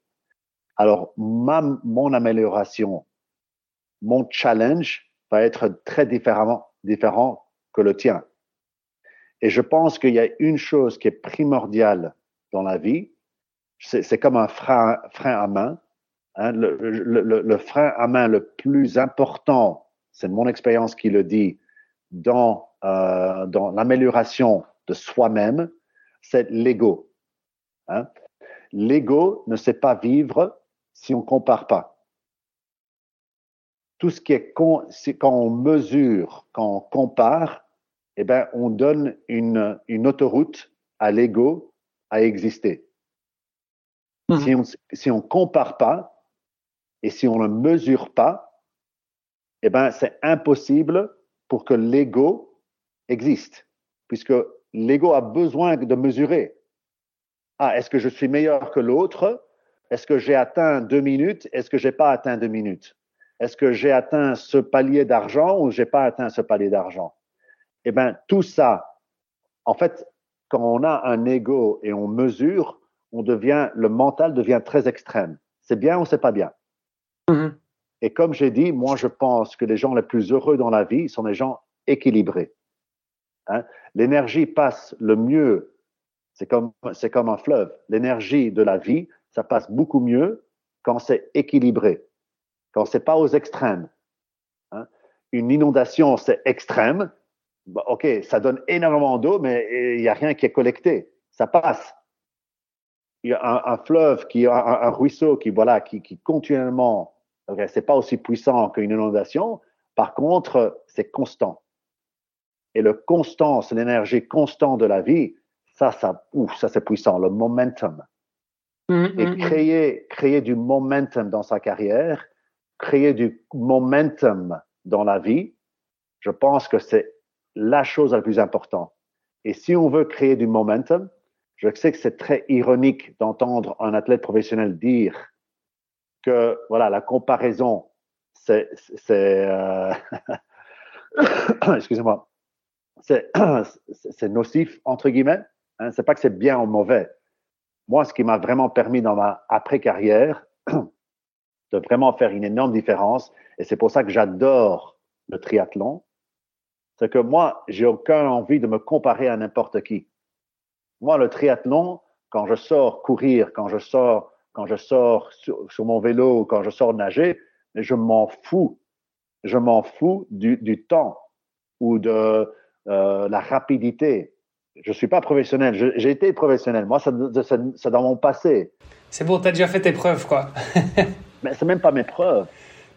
Alors, ma, mon amélioration, mon challenge va être très différemment, différent que le tien. Et je pense qu'il y a une chose qui est primordiale dans la vie, c'est comme un frein, frein à main. Hein, le, le, le, frein à main le plus important, c'est mon expérience qui le dit, dans, euh, dans l'amélioration de soi-même, c'est l'ego. Hein. L'ego ne sait pas vivre si on compare pas. Tout ce qui est, con, quand on mesure, quand on compare, eh ben, on donne une, une autoroute à l'ego à exister. Mhm. Si on si on compare pas et si on ne mesure pas, eh ben c'est impossible pour que l'ego existe, puisque l'ego a besoin de mesurer. Ah, est-ce que je suis meilleur que l'autre? Est-ce que j'ai atteint deux minutes? Est-ce que j'ai pas atteint deux minutes? Est-ce que j'ai atteint ce palier d'argent ou j'ai pas atteint ce palier d'argent? Eh ben tout ça, en fait, quand on a un ego et on mesure, on devient, le mental devient très extrême. C'est bien ou c'est pas bien? Mm-hmm. Et comme j'ai dit, moi, je pense que les gens les plus heureux dans la vie sont les gens équilibrés. Hein? L'énergie passe le mieux. C'est comme, c'est comme un fleuve. L'énergie de la vie, ça passe beaucoup mieux quand c'est équilibré, quand c'est pas aux extrêmes. Hein? Une inondation, c'est extrême, OK, ça donne énormément d'eau, mais il n'y a rien qui est collecté. Ça passe. Il y a un, fleuve, qui, un, un, ruisseau qui, voilà, qui, qui continuellement, okay, c'est pas aussi puissant qu'une inondation. Par contre, c'est constant. Et le constant, c'est l'énergie constante de la vie. Ça, ça, ouf, ça c'est puissant. Le momentum. Mmh, Et mmh, mmh. créer, créer du momentum dans sa carrière, créer du momentum dans la vie, je pense que c'est la chose la plus importante. Et si on veut créer du momentum, je sais que c'est très ironique d'entendre un athlète professionnel dire que voilà la comparaison c'est euh... excusez-moi c'est nocif entre guillemets hein, c'est pas que c'est bien ou mauvais moi ce qui m'a vraiment permis dans ma après carrière de vraiment faire une énorme différence et c'est pour ça que j'adore le triathlon c'est que moi, j'ai aucun envie de me comparer à n'importe qui. Moi, le triathlon, quand je sors courir, quand je sors, quand je sors sur, mon vélo, quand je sors nager, je m'en fous. Je m'en fous du, du, temps ou de, euh, la rapidité. Je ne suis pas professionnel. J'ai été professionnel. Moi, c'est dans mon passé. C'est bon, tu as déjà fait tes preuves, quoi. mais c'est même pas mes preuves.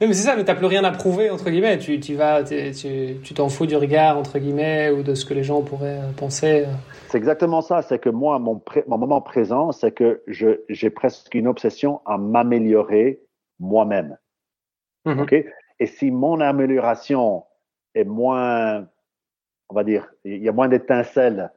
Non, mais c'est ça, mais t'as plus rien à prouver, entre guillemets. Tu, tu vas, tu t'en fous du regard, entre guillemets, ou de ce que les gens pourraient euh, penser. C'est exactement ça. C'est que moi, mon, mon moment présent, c'est que j'ai presque une obsession à m'améliorer moi-même. Mm-hmm. OK? Et si mon amélioration est moins, on va dire, il y a moins d'étincelles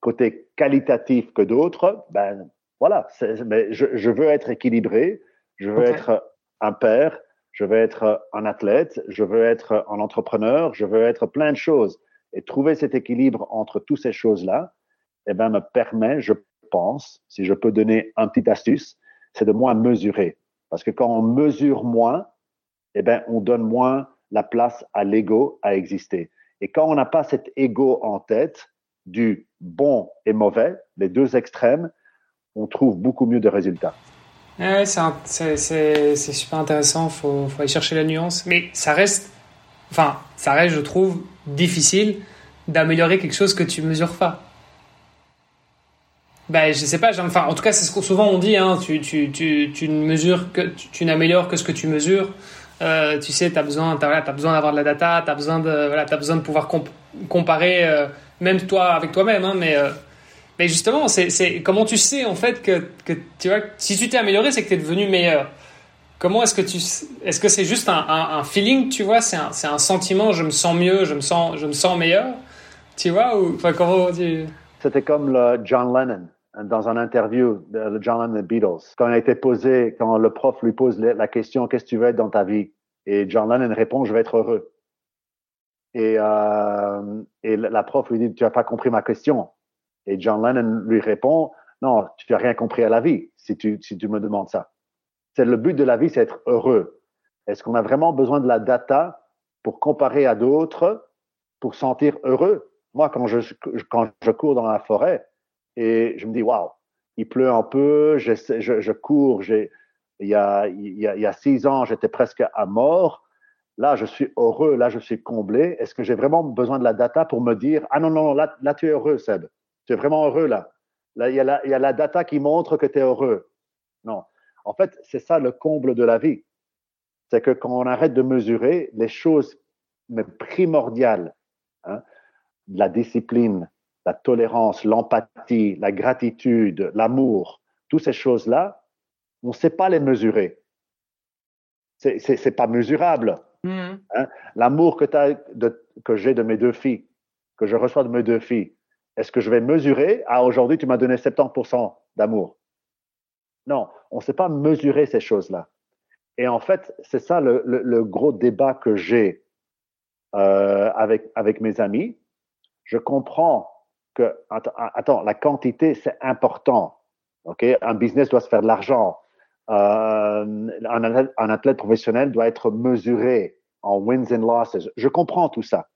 côté qualitatif que d'autres, ben voilà, mais je, je, veux être équilibré, je veux être un père, je veux être un athlète, je veux être un entrepreneur, je veux être plein de choses. Et trouver cet équilibre entre toutes ces choses-là, eh ben, me permet, je pense, si je peux donner un petit astuce, c'est de moins mesurer. Parce que quand on mesure moins, eh ben, on donne moins la place à l'ego à exister. Et quand on n'a pas cet ego en tête du bon et mauvais, les deux extrêmes, on trouve beaucoup mieux de résultats. Ouais, c'est super intéressant, faut, faut, aller chercher la nuance. Mais ça reste, enfin, ça reste, je trouve, difficile d'améliorer quelque chose que tu mesures pas. Ben, je sais pas, enfin, en tout cas, c'est ce que souvent on dit, hein, tu, tu, tu, tu ne mesures que, tu, n'améliores que ce que tu mesures. Euh, tu sais, tu as besoin, as, besoin d'avoir de la data, tu as besoin de, voilà, as besoin de pouvoir comparer, euh, même toi avec toi-même, hein, mais, euh, mais justement, c'est comment tu sais en fait que, que tu vois, si tu t'es amélioré, c'est que tu es devenu meilleur. Comment est-ce que tu, est-ce que c'est juste un, un, feeling, tu vois, c'est un, un, sentiment, je me sens mieux, je me sens, je me sens meilleur, tu vois, ou enfin comment tu... C'était comme le John Lennon dans un interview de John Lennon des Beatles. Quand il a été posé, quand le prof lui pose la question, qu'est-ce que tu veux être dans ta vie? Et John Lennon répond, je vais être heureux. Et, euh, et la prof lui dit, tu n'as pas compris ma question. Et John Lennon lui répond, non, tu n'as rien compris à la vie si tu, me demandes ça. C'est le but de la vie, c'est être heureux. Est-ce qu'on a vraiment besoin de la data pour comparer à d'autres, pour sentir heureux? Moi, quand je, cours dans la forêt et je me dis, waouh, il pleut un peu, je, cours, il y a, six ans, j'étais presque à mort. Là, je suis heureux, là, je suis comblé. Est-ce que j'ai vraiment besoin de la data pour me dire, ah non, non, là tu es heureux, Seb? Tu es vraiment heureux là. Là, il y, a la, il y a la data qui montre que tu es heureux. Non. En fait, c'est ça le comble de la vie. C'est que quand on arrête de mesurer les choses primordiales, hein, la discipline, la tolérance, l'empathie, la gratitude, l'amour, toutes ces choses-là, on ne sait pas les mesurer. C'est n'est pas mesurable. Mmh. Hein. L'amour que, que j'ai de mes deux filles, que je reçois de mes deux filles, est-ce que je vais mesurer? Ah, aujourd'hui, tu m'as donné 70% d'amour. Non, on ne sait pas mesurer ces choses-là. Et en fait, c'est ça le, gros débat que j'ai euh, avec, avec mes amis. Je comprends que, attends, la quantité, c'est important. ok? Un business doit se faire de l'argent. Euh, un, un, athlète professionnel doit être mesuré en wins and losses. Je comprends tout ça.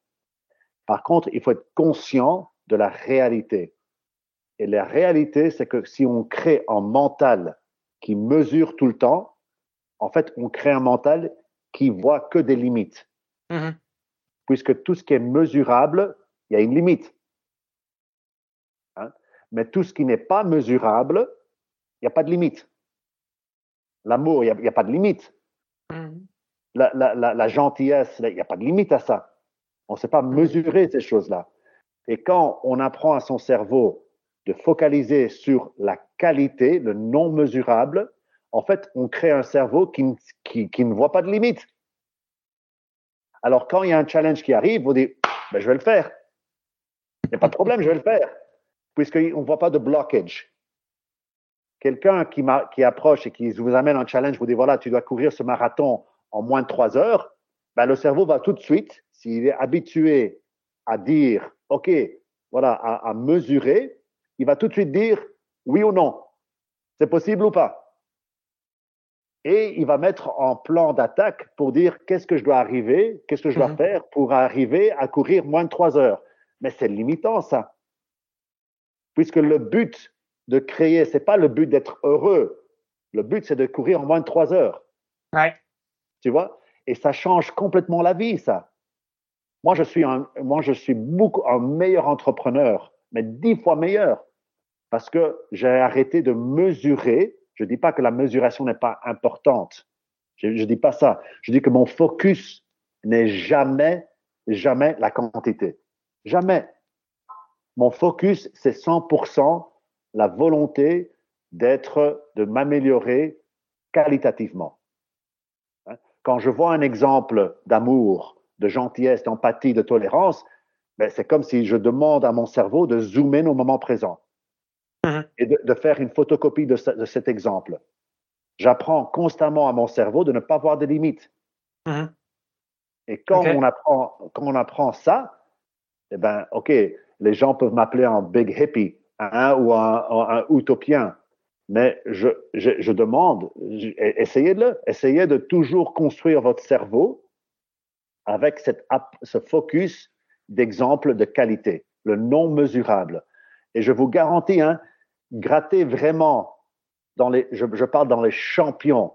Par contre, il faut être conscient de la réalité. Et la réalité, c'est que si on crée un mental qui mesure tout le temps, en fait, on crée un mental qui voit que des limites. Mm-hmm. Puisque tout ce qui est mesurable, il y a une limite. Hein? Mais tout ce qui n'est pas mesurable, il n'y a pas de limite. L'amour, il n'y a, pas de limite. Mm-hmm. La, la, gentillesse, il n'y a pas de limite à ça. On ne sait pas mesurer ces choses-là. Et quand on apprend à son cerveau de focaliser sur la qualité, le non mesurable, en fait, on crée un cerveau qui, ne voit pas de limite. Alors, quand il y a un challenge qui arrive, vous dites, ben, je vais le faire. Il n'y a pas de problème, je vais le faire. Puisqu'on ne voit pas de blockage. Quelqu'un qui, qui, approche et qui vous amène un challenge, vous dit, voilà, tu dois courir ce marathon en moins de trois heures, ben, le cerveau va tout de suite, s'il est habitué à dire OK, voilà, à, mesurer, il va tout de suite dire oui ou non. C'est possible ou pas? Et il va mettre en plan d'attaque pour dire qu'est-ce que je dois arriver, qu'est-ce que je dois mhm. faire pour arriver à courir moins de trois heures. Mais c'est limitant, ça. Puisque le but de créer, c'est pas le but d'être heureux. Le but, c'est de courir en moins de trois heures. Ouais. Tu vois? Et ça change complètement la vie, ça. Moi, je suis un, moi, je suis beaucoup un meilleur entrepreneur, mais dix fois meilleur, parce que j'ai arrêté de mesurer. Je dis pas que la mesuration n'est pas importante. Je, je dis pas ça. Je dis que mon focus n'est jamais, jamais la quantité. Jamais. Mon focus, c'est 100% la volonté d'être, de m'améliorer qualitativement. Hein? Quand je vois un exemple d'amour, de gentillesse, d'empathie, de tolérance, ben c'est comme si je demande à mon cerveau de zoomer au moment présent mmh et de, faire une photocopie de, cet exemple. J'apprends constamment à mon cerveau de ne pas voir de limites. Mmh et quand, on apprend, quand on apprend ça, eh ben, OK, les gens peuvent m'appeler un big hippie hein, ou un, un, utopien. Mais je, je, je demande, essayez-le, essayez de toujours construire votre cerveau avec cette, ce focus d'exemple de qualité, le non mesurable. Et je vous garantis, hein, gratter vraiment dans les, je, je parle dans les champions,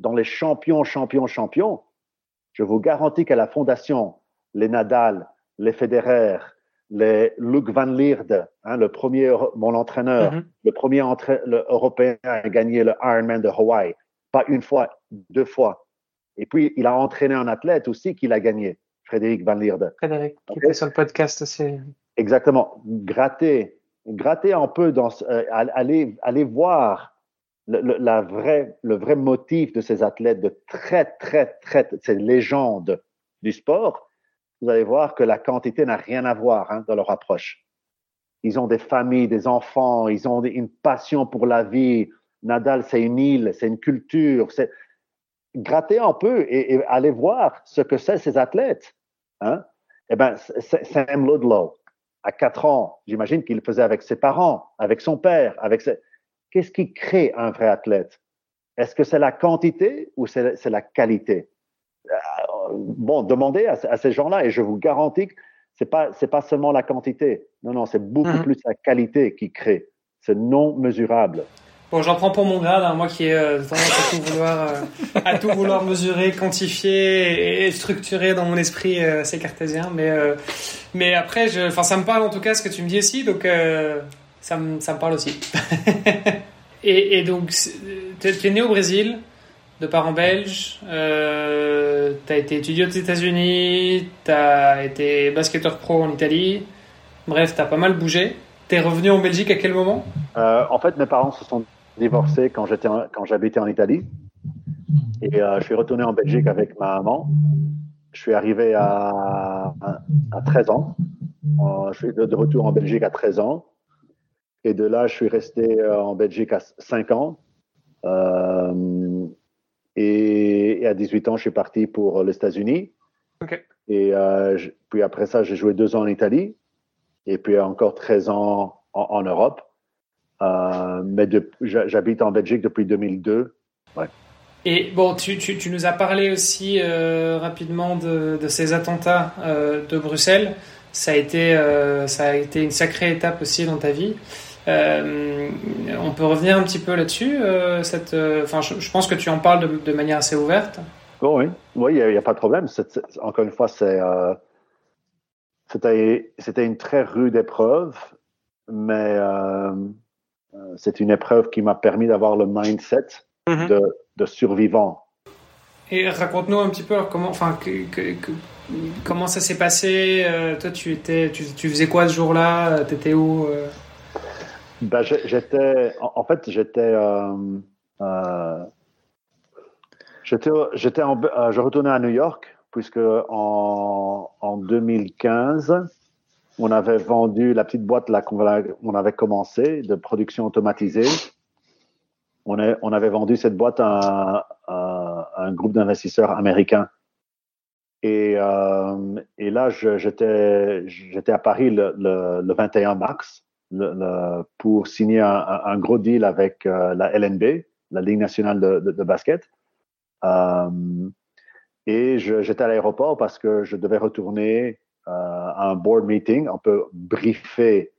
dans les champions, champions, champions, je vous garantis qu'à la fondation, les Nadal, les Federer, les Luc Van Lierde, hein, le premier, mon entraîneur, mm-hmm. le premier le européen à gagner le Ironman de Hawaï, pas une fois, deux fois. Et puis, il a entraîné un athlète aussi qu'il a gagné, Frédéric Van Lierde. Frédéric, qui était sur le podcast aussi. Exactement. Gratter, gratter un peu dans, euh, aller, aller voir le, la vraie, le vrai motif de ces athlètes, de très, très, très, ces légendes du sport, vous allez voir que la quantité n'a rien à voir hein, dans leur approche. Ils ont des familles, des enfants, ils ont une passion pour la vie. Nadal, c'est une île, c'est une culture. C'est gratter un peu et, et aller voir ce que c'est ces athlètes. Hein? Eh ben, Sam Ludlow, à 4 ans, j'imagine qu'il faisait avec ses parents, avec son père, avec ses Qu'est-ce qui crée un vrai athlète? Est-ce que c'est la quantité ou c'est la qualité? Euh, Bon, demandez à, ces gens-là et je vous garantis que c'est pas c'est pas seulement la quantité. Non, non, c'est beaucoup mhm. plus la qualité qui crée. C'est non mesurable. Bon, j'en prends pour mon grade, hein, moi qui ai euh, tendance à tout vouloir, euh, à tout vouloir mesurer, quantifier et, structurer dans mon esprit, euh, c'est cartésien. Mais, mais après, je, ça me parle en tout cas ce que tu me dis aussi, donc ça me, ça me parle aussi. et, donc, tu es, né au Brésil, de parents belges, euh, tu as été étudié aux États-Unis, tu as été basketteur pro en Italie, bref, tu as pas mal bougé. Tu es revenu en Belgique à quel moment? Euh, En fait, mes parents se sont divorcés quand j'étais quand j'habitais en Italie. Et euh, je suis retourné en Belgique avec ma maman. Je suis arrivé à, à, 13 ans. Euh, je suis de, de, retour en Belgique à 13 ans. Et de là, je suis resté euh, en Belgique à 5 ans. Euh, et, à 18 ans, je suis parti pour les États-Unis. Et euh, puis après ça, j'ai joué deux ans en Italie. Et puis encore 13 ans en, Europe. Mais j'habite en Belgique depuis 2002. Ouais. Et bon, tu, tu, tu, nous as parlé aussi rapidement de, de, ces attentats de Bruxelles. Ça a, été, ça a été une sacrée étape aussi dans ta vie. Euh, on peut revenir un petit peu là-dessus. Euh, cette, euh, enfin, je, pense que tu en parles de, manière assez ouverte. Oh oui, oui, il n'y a, pas de problème. encore une fois, c'est c'était une très rude épreuve, mais c'est une épreuve qui m'a permis d'avoir le mindset mm-hmm. de, de, survivant. Et raconte-nous un petit peu comment, enfin, comment ça s'est passé. toi, tu étais, tu, tu, faisais quoi ce jour-là Tu étais où ben, j'étais, en, fait, j'étais, euh, euh, j'étais, j'étais, euh, je retournais à New York puisque en, en 2015, on avait vendu la petite boîte là qu'on on avait commencé de production automatisée. On, avait vendu cette boîte à, un groupe d'investisseurs américains. Et, euh, là, j'étais, à Paris le, le, le 21 mars pour signer un, gros deal avec euh, la LNB, la Ligue nationale de, basket. Euh, et j'étais à l'aéroport parce que je devais retourner à un board meeting, un peu briefer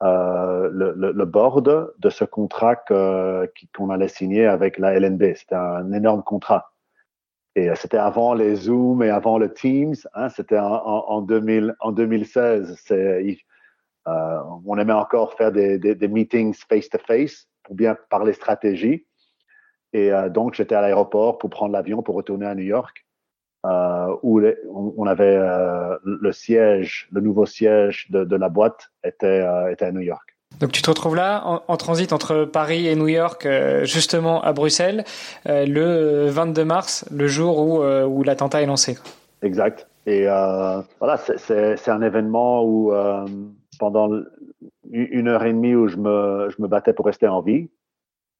le, le, board de ce contrat qu'on allait signer avec la LNB. C'était un énorme contrat. Et c'était avant les Zoom et avant le Teams. Hein, c'était en, en, 2000, en 2016. C'est, euh, on aimait encore faire des, meetings face-to-face pour bien parler stratégie. Et euh, donc, j'étais à l'aéroport pour prendre l'avion pour retourner à New York, euh, où on, avait euh, le siège, le nouveau siège de, de la boîte était, euh, était à New York. Donc tu te retrouves là, en, en transit entre Paris et New York, euh, justement à Bruxelles, le 22 mars, le jour où, où l'attentat est lancé. Exact. Et voilà, c'est un événement où pendant une heure et demie où je me, je me battais pour rester en vie,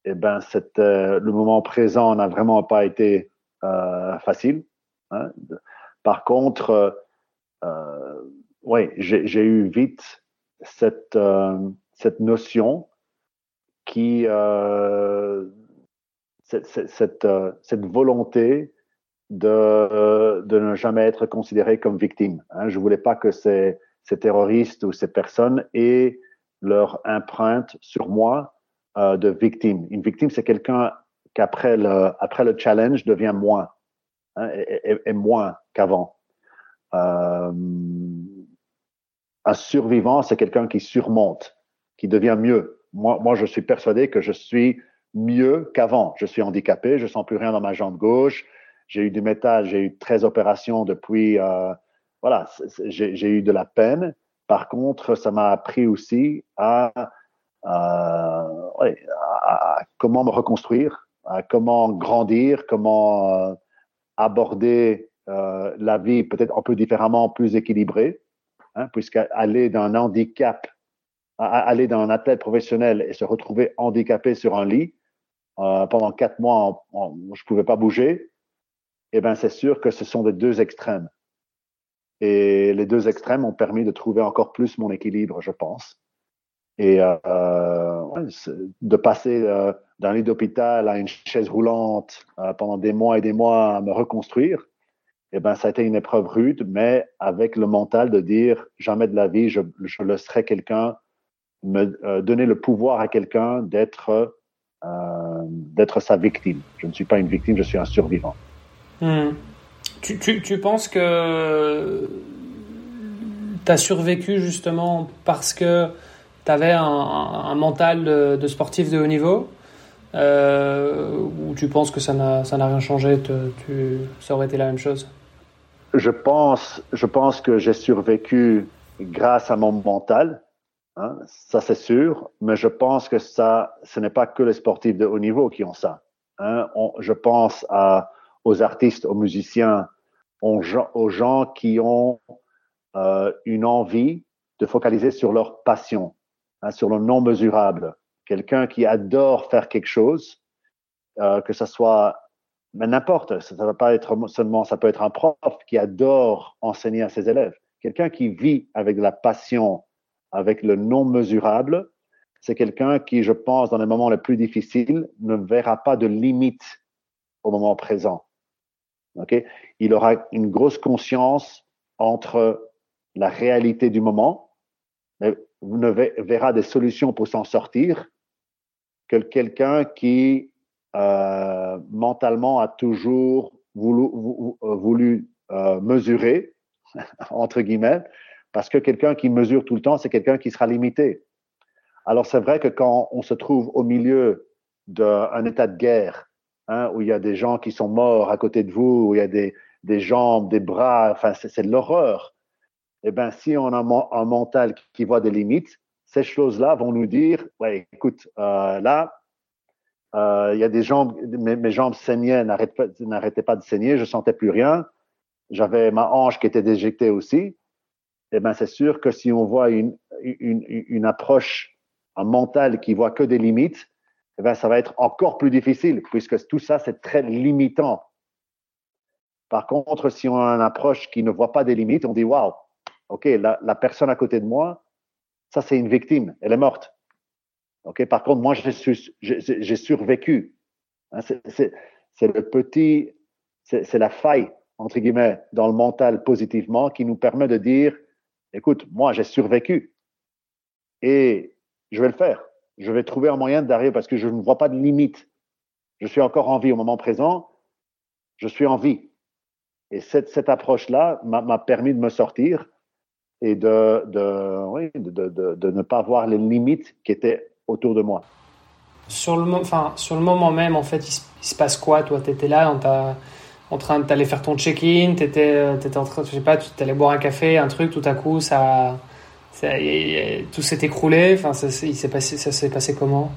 et eh ben, le moment présent n'a vraiment pas été facile. Hein. Par contre, euh, euh j'ai eu vite cette, euh, cette notion qui, cette, cette, cette, volonté de, de ne jamais être considéré comme victime. Hein. Je voulais pas que ces, ces terroristes ou ces personnes aient leur empreinte sur moi euh, de victime. Une victime, c'est quelqu'un qui, après le, après le challenge, devient moins, hein, et, moins qu'avant. Euh, un survivant, c'est quelqu'un qui surmonte, qui devient mieux. Moi, moi, je suis persuadé que je suis mieux qu'avant. Je suis handicapé, je sens plus rien dans ma jambe gauche. J'ai eu du métal, j'ai eu 13 opérations depuis. Euh, voilà, j'ai eu de la peine. Par contre, ça m'a appris aussi à à, comment me reconstruire, à comment grandir, comment euh, aborder euh, la vie peut-être un peu différemment, plus équilibrée, hein, puisqu'aller d'un handicap, aller d'un athlète professionnel et se retrouver handicapé sur un lit euh, pendant quatre mois, je ne pouvais pas bouger, eh ben c'est sûr que ce sont des deux extrêmes. Et les deux extrêmes ont permis de trouver encore plus mon équilibre, je pense. Et euh, de passer euh, d'un lit d'hôpital à une chaise roulante euh, pendant des mois et des mois à me reconstruire, eh ben, ça a été une épreuve rude, mais avec le mental de dire jamais de la vie, je, je laisserai quelqu'un me donner le pouvoir à quelqu'un d'être d'être sa victime. Je ne suis pas une victime, je suis un survivant. Hmm. Tu, tu, tu, penses que tu as survécu justement parce que tu avais un, mental de, sportif de haut niveau euh, ou tu penses que ça n'a rien changé, ça aurait été la même chose? Je pense, je pense que j'ai survécu grâce à mon mental, hein, ça c'est sûr, mais je pense que ça, ce n'est pas que les sportifs de haut niveau qui ont ça. Hein. je pense aux artistes, aux musiciens, aux gens, aux gens qui ont euh, une envie de focaliser sur leur passion. Hein, sur le non mesurable. Quelqu'un qui adore faire quelque chose, euh, que ce soit, mais n'importe, ça ne va pas être seulement, ça peut être un prof qui adore enseigner à ses élèves. Quelqu'un qui vit avec la passion, avec le non mesurable, c'est quelqu'un qui, je pense, dans les moments les plus difficiles, ne verra pas de limite au moment présent. Okay? Il aura une grosse conscience entre la réalité du moment, mais ne verra des solutions pour s'en sortir que quelqu'un qui euh, mentalement a toujours voulu, voulu euh, mesurer, entre guillemets, parce que quelqu'un qui mesure tout le temps, c'est quelqu'un qui sera limité. Alors c'est vrai que quand on se trouve au milieu d'un état de guerre, hein, où il y a des gens qui sont morts à côté de vous, où il y a des, des jambes, des bras, enfin c'est l'horreur eh ben, si on a un mental qui voit des limites, ces choses-là vont nous dire, ouais, écoute, euh, là, euh, il y a des jambes, mes, jambes saignaient, n'arrêtaient pas de saigner, je sentais plus rien. J'avais ma hanche qui était déjectée aussi. Eh ben, c'est sûr que si on voit une, une, une approche, un mental qui voit que des limites, eh ben, ça va être encore plus difficile puisque tout ça, c'est très limitant. Par contre, si on a une approche qui ne voit pas des limites, on dit, waouh, OK, la, la personne à côté de moi, ça, c'est une victime. Elle est morte. OK, par contre, moi, j'ai survécu. Hein, c'est le petit, c'est la faille, entre guillemets, dans le mental positivement qui nous permet de dire, écoute, moi, j'ai survécu. Et je vais le faire. Je vais trouver un moyen d'arriver parce que je ne vois pas de limite. Je suis encore en vie au moment présent. Je suis en vie. Et cette, cette approche-là m'a permis de me sortir et de, de, oui, de, de, de, ne pas voir les limites qui étaient autour de moi. Sur le, enfin, sur le moment même, en fait, il se, passe quoi? Toi, tu étais là, en train d'aller faire ton check-in, tu étais, euh, étais, en train, je sais pas, tu allais boire un café, un truc, tout à coup, ça, ça tout s'est écroulé. Enfin, ça, s'est passé, ça s'est passé comment?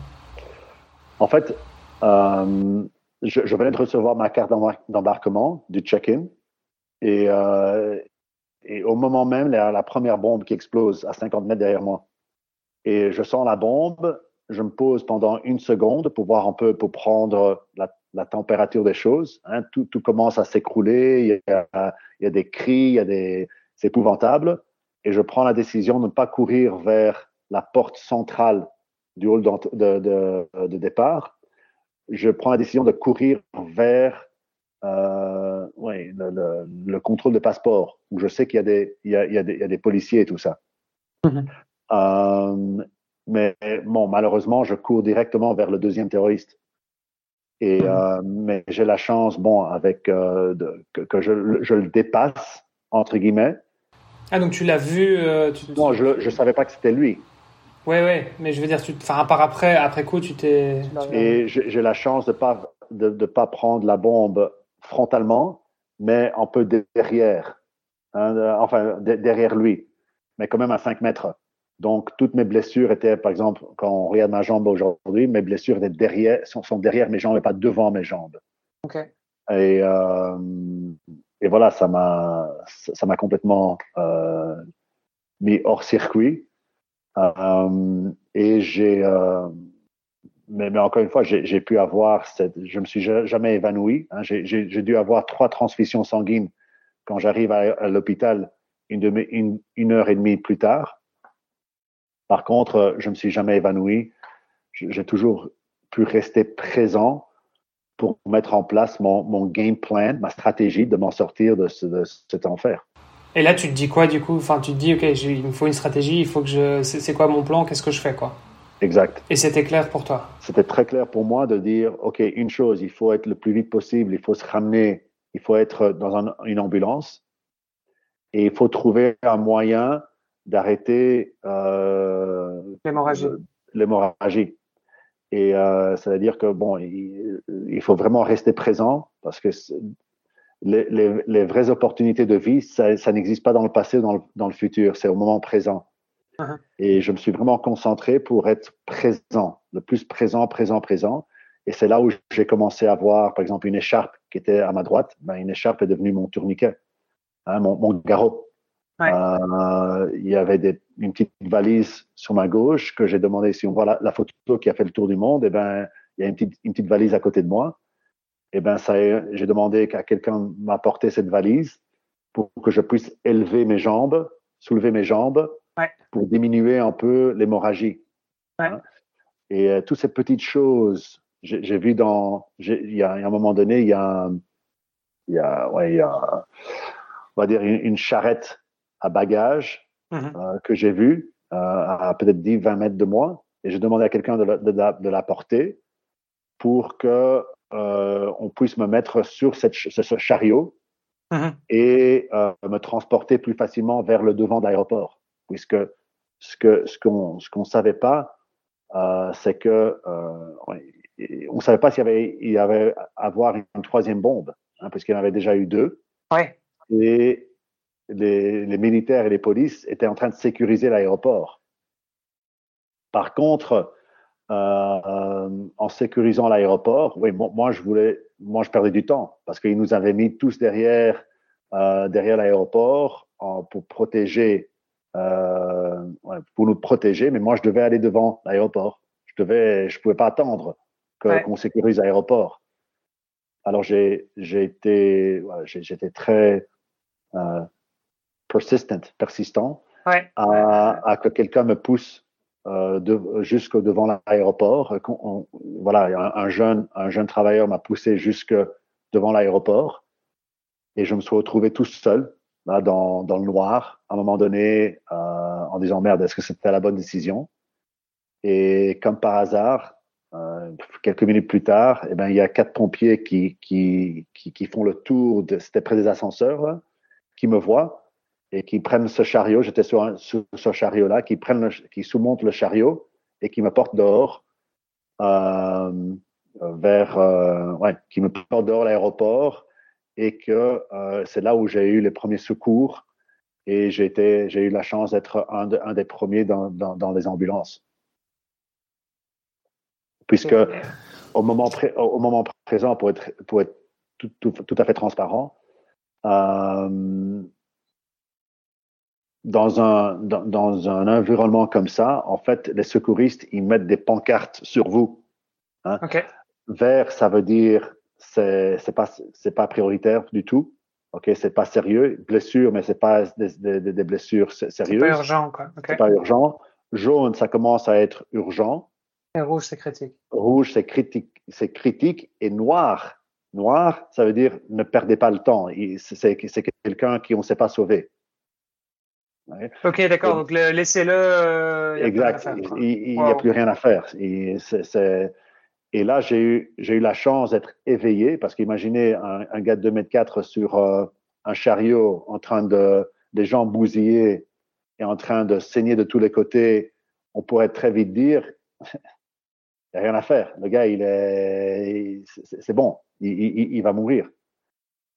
En fait, euh, je, je, venais de recevoir ma carte d'embarquement du check-in et, euh, et au moment même, la, première bombe qui explose à 50 mètres derrière moi. Et je sens la bombe, je me pose pendant une seconde pour voir un peu, pour prendre la, température des choses. Hein. Tout, commence à s'écrouler, il, y a des cris, il y a des, c'est épouvantable. Et je prends la décision de ne pas courir vers la porte centrale du hall de départ. Je prends la décision de courir vers euh, ouais, le, le, le, contrôle de passeport, où je sais qu'il y, a des, il y, a, il y, a des, il y a des policiers et tout ça. Mm-hmm. euh, mais bon, malheureusement, je cours directement vers le deuxième terroriste. Et, mm-hmm. euh, mais j'ai la chance, bon, avec euh, de, que, que je, je, le dépasse entre guillemets. Ah donc tu l'as vu euh, tu... Non, je je savais pas que c'était lui. Ouais ouais, mais je veux dire, tu, enfin à part après après coup, tu t'es. Et j'ai la chance de pas de, de pas prendre la bombe frontalement, mais un peu derrière, hein, enfin derrière lui, mais quand même à 5 mètres. Donc, toutes mes blessures étaient, par exemple, quand on regarde ma jambe aujourd'hui, mes blessures étaient derrière, sont, sont, derrière mes jambes et pas devant mes jambes. Ok. Et, euh, et voilà, ça m'a, ça m'a complètement euh, mis hors circuit. Euh, et j'ai, euh, mais, encore une fois, j'ai pu avoir cette, je me suis jamais évanoui. Hein, j'ai dû avoir trois transfusions sanguines quand j'arrive à, l'hôpital une, heure et demie plus tard. Par contre, je me suis jamais évanoui. J'ai toujours pu rester présent pour mettre en place mon, game plan, ma stratégie de m'en sortir de, de, cet enfer. Et là, tu te dis quoi du coup? Enfin, tu te dis, ok, il me faut une stratégie, il faut que je. C'est quoi mon plan? Qu'est-ce que je fais quoi? Exact. Et c'était clair pour toi? C'était très clair pour moi de dire, ok, une chose, il faut être le plus vite possible, il faut se ramener, il faut être dans un, une ambulance, et il faut trouver un moyen d'arrêter euh, l'hémorragie. l'hémorragie. Et euh, ça veut dire que bon, il, il, faut vraiment rester présent parce que les, les, les, vraies opportunités de vie, ça, ça n'existe pas dans le passé ou dans le, dans le futur, c'est au moment présent. Uh -huh. Et je me suis vraiment concentré pour être présent, le plus présent, présent, présent. Et c'est là où j'ai commencé à voir, par exemple, une écharpe qui était à ma droite. Ben, une écharpe est devenue mon tourniquet, hein, mon, mon garrot. Ouais. Euh, il y avait des, une petite valise sur ma gauche que j'ai demandé si on voit la, la, photo qui a fait le tour du monde. Et eh ben, il y a une petite, une petite valise à côté de moi. Et eh ben, ça, j'ai demandé qu'à quelqu'un m'apporte cette valise pour que je puisse élever mes jambes, soulever mes jambes ouais. pour diminuer un peu l'hémorragie. Ouais. Hein? Et euh, toutes ces petites choses, j'ai vu dans, il y, a, un moment donné, il y a, il y a, ouais, il y a, on va dire une, une charrette à bagages mm -hmm. euh, que j'ai vu euh, à peut-être 10-20 mètres de moi et j'ai demandé à quelqu'un de, de, de, la porter pour que on puisse me mettre sur cette, ce chariot mm -hmm. et me transporter plus facilement vers le devant d'aéroport puisque ce que ce qu'on ce qu'on savait pas euh, c'est que on savait pas s'il y avait il y avait avoir une troisième bombe hein, puisqu'il y en avait déjà eu deux ouais. et les, les, militaires et les polices étaient en train de sécuriser l'aéroport. Par contre, euh, en sécurisant l'aéroport, oui, moi je voulais, moi je perdais du temps parce qu'ils nous avaient mis tous derrière euh, derrière l'aéroport pour protéger, euh, pour nous protéger, mais moi je devais aller devant l'aéroport. Je devais, je pouvais pas attendre qu'on ouais. qu sécurise l'aéroport. Alors j'ai j'ai été, voilà, j'étais très euh, persistent, persistant, ouais. à, à, que quelqu'un me pousse euh, de, jusque devant l'aéroport. Voilà, un, un, jeune, un jeune travailleur m'a poussé jusque devant l'aéroport et je me suis retrouvé tout seul dans, dans le noir à un moment donné euh, en disant merde, est-ce que c'était la bonne décision? Et comme par hasard, quelques minutes plus tard, eh ben, il y a quatre pompiers qui, qui, qui, font le tour, de, c'était près des ascenseurs, qui me voient et qui prennent ce chariot, j'étais sur, ce chariot-là, qui, prennent qui sous-montent le chariot et qui me portent dehors euh, vers, euh, ouais, qui me portent dehors l'aéroport et que euh, c'est là où j'ai eu les premiers secours et j'ai eu la chance d'être un, un, des premiers dans, dans, dans, les ambulances. Puisque au moment, au moment présent, pour être, pour être tout, tout, tout à fait transparent, euh, dans un, dans, dans, un environnement comme ça, en fait, les secouristes, ils mettent des pancartes sur vous. Hein. Vert, ça veut dire c'est c'est pas c'est pas prioritaire du tout. Ok, c'est pas sérieux. Blessure, mais c'est pas des, des, des, blessures sérieuses. C'est pas urgent, quoi. C'est pas urgent. Jaune, ça commence à être urgent. Et rouge, c'est critique. Rouge, c'est critique, c'est critique. Et noir, noir, ça veut dire ne perdez pas le temps. C'est quelqu'un qui on ne sait pas sauver. Ok, d'accord. Donc laissez-le. Euh, exact. Il n'y a plus rien à faire. Et, et là, j'ai eu, j'ai eu la chance d'être éveillé parce qu'imaginez un, gars de 2 mètres 4 sur euh, un chariot en train de, des jambes bousillées et en train de saigner de tous les côtés. On pourrait très vite dire, il n'y a rien à faire. Le gars, il est, c'est bon, il, va mourir.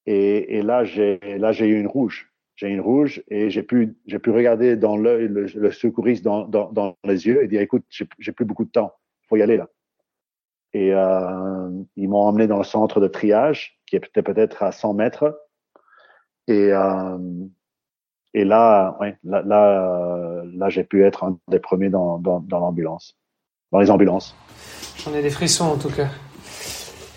Et, et là, j'ai, là, j'ai eu une rouge j'ai une rouge et j'ai pu, j'ai pu regarder dans l'œil le, le, secouriste dans, dans, dans, les yeux et dire écoute, j'ai plus beaucoup de temps, faut y aller là. Et euh, ils m'ont emmené dans le centre de triage qui était peut-être à 100 mètres. Et, euh, là, là, là, là j'ai pu être un des premiers dans, dans, l'ambulance, dans les ambulances. J'en ai des frissons en tout cas.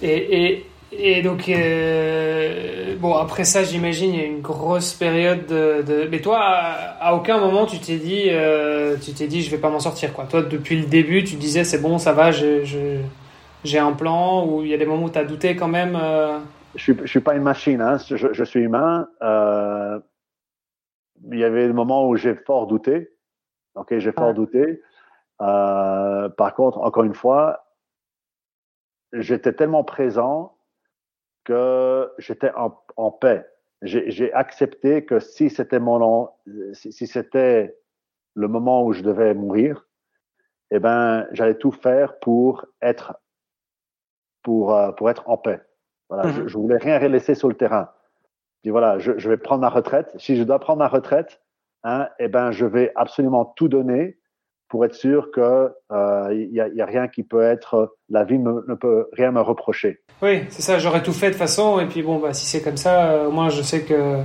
Et, et et donc, euh, bon, après ça, j'imagine, il y a une grosse période de. Mais toi, à, aucun moment, tu t'es dit, euh, tu t'es dit, je vais pas m'en sortir, quoi. Toi, depuis le début, tu disais, c'est bon, ça va, j'ai je, j'ai un plan, ou il y a des moments où tu as douté quand même euh... Je suis, je suis pas une machine, hein. je, je suis humain. Euh, il y avait des moments où j'ai fort douté. Ok, j'ai fort douté. Euh, par contre, encore une fois, j'étais tellement présent que j'étais en, en, paix. J'ai accepté que si c'était mon si, si c'était le moment où je devais mourir, eh ben j'allais tout faire pour être pour euh, pour être en paix. Voilà, je, mm-hmm. je, voulais rien laisser sur le terrain. Je dis voilà, je, je, vais prendre ma retraite. Si je dois prendre ma retraite, hein, eh ben je vais absolument tout donner pour être sûr que il euh, y, a, y, a, rien qui peut être la vie ne, ne peut rien me reprocher. Oui, c'est ça. J'aurais tout fait de façon et puis bon bah si c'est comme ça, euh, au moins je sais que.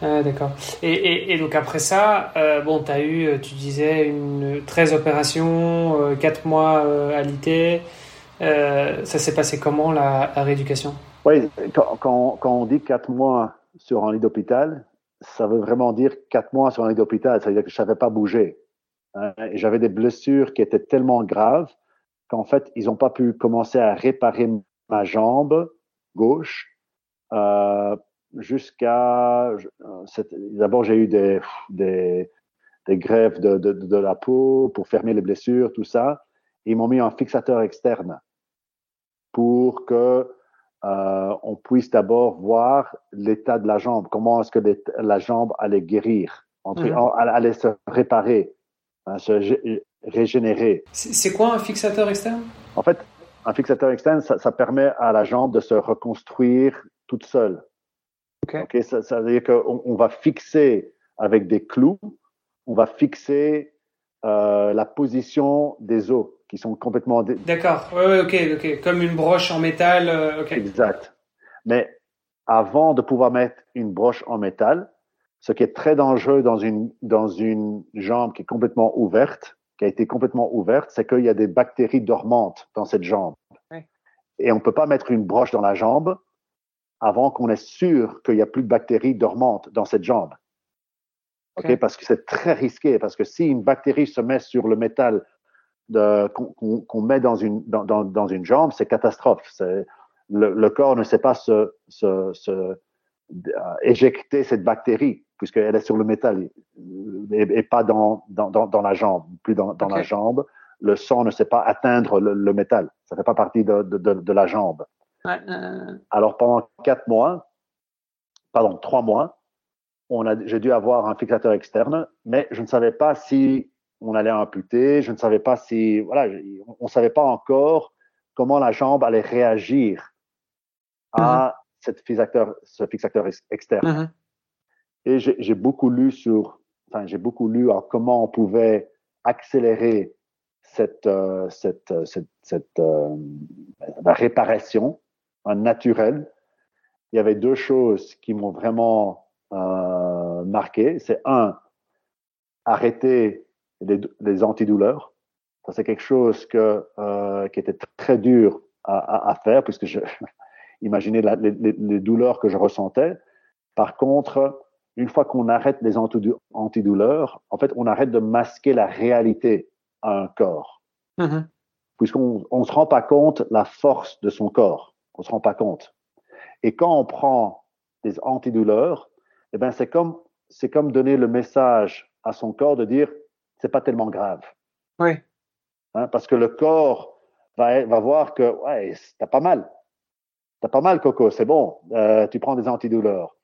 Ah, D'accord. Et, et, et, donc après ça, euh, bon, tu as eu, euh, tu disais, une 13 opérations, euh, 4 mois euh, à l'IT. Ça s'est passé comment la, rééducation? Oui, quand, on dit 4 mois sur un lit d'hôpital, ça veut vraiment dire 4 mois sur un lit d'hôpital. Ça veut dire que je ne savais pas bouger. Hein, j'avais des blessures qui étaient tellement graves qu'en fait, ils n'ont pas pu commencer à réparer ma jambe gauche euh, jusqu'à. D'abord, j'ai eu des, des, des grèves de, de, de, la peau pour fermer les blessures, tout ça. Ils m'ont mis un fixateur externe pour que euh, on puisse d'abord voir l'état de la jambe, comment est-ce que la jambe allait guérir, entre, mmh. allait se réparer se régénérer. C'est quoi un fixateur externe? En fait, un fixateur externe, ça, ça, permet à la jambe de se reconstruire toute seule. Okay. Okay, ça, ça, veut dire qu'on on va fixer avec des clous, on va fixer euh, la position des os qui sont complètement. D'accord, oui, ouais, ok, ok, comme une broche en métal. Euh, okay. Exact. Mais avant de pouvoir mettre une broche en métal, ce qui est très dangereux dans une, dans une jambe qui est complètement ouverte, qui a été complètement ouverte, c'est qu'il y a des bactéries dormantes dans cette jambe. Et on ne peut pas mettre une broche dans la jambe avant qu'on est sûr qu'il n'y a plus de bactéries dormantes dans cette jambe. Okay. Parce que c'est très risqué, parce que si une bactérie se met sur le métal qu'on qu met dans une, dans, dans, dans une jambe, c'est catastrophe. Le, le, corps ne sait pas se, se, se éjecter cette bactérie puisqu'elle est sur le métal et, et pas dans, dans, dans, la jambe, plus dans, dans okay. la jambe. le sang ne sait pas atteindre le, métal. Ça ne fait pas partie de, de, de la jambe. Ouais, euh... Alors pendant quatre mois, pardon, trois mois, j'ai dû avoir un fixateur externe, mais je ne savais pas si on allait amputer, je ne savais pas si, voilà, on ne savait pas encore comment la jambe allait réagir à mm-hmm. cette fixateur, ce fixateur externe. Mm-hmm. Et j'ai beaucoup lu sur, enfin, j'ai beaucoup lu à comment on pouvait accélérer cette, euh, cette, euh, cette, cette euh, la réparation en naturel. Il y avait deux choses qui m'ont vraiment euh, marqué. C'est un, arrêter les, les antidouleurs. Ça, c'est quelque chose que, euh, qui était très dur à, à, à faire, puisque je imaginais la, les, les, douleurs que je ressentais. Par contre, une fois qu'on arrête les antidouleurs, en fait, on arrête de masquer la réalité à un corps. Mm-hmm. Puisqu'on ne se rend pas compte la force de son corps. On ne se rend pas compte. Et quand on prend des antidouleurs, eh ben, c'est comme, c'est comme donner le message à son corps de dire, c'est pas tellement grave. Oui. Hein, parce que le corps va, va voir que, ouais, t'as pas mal. T'as pas mal, Coco, c'est bon. Euh, tu prends des antidouleurs.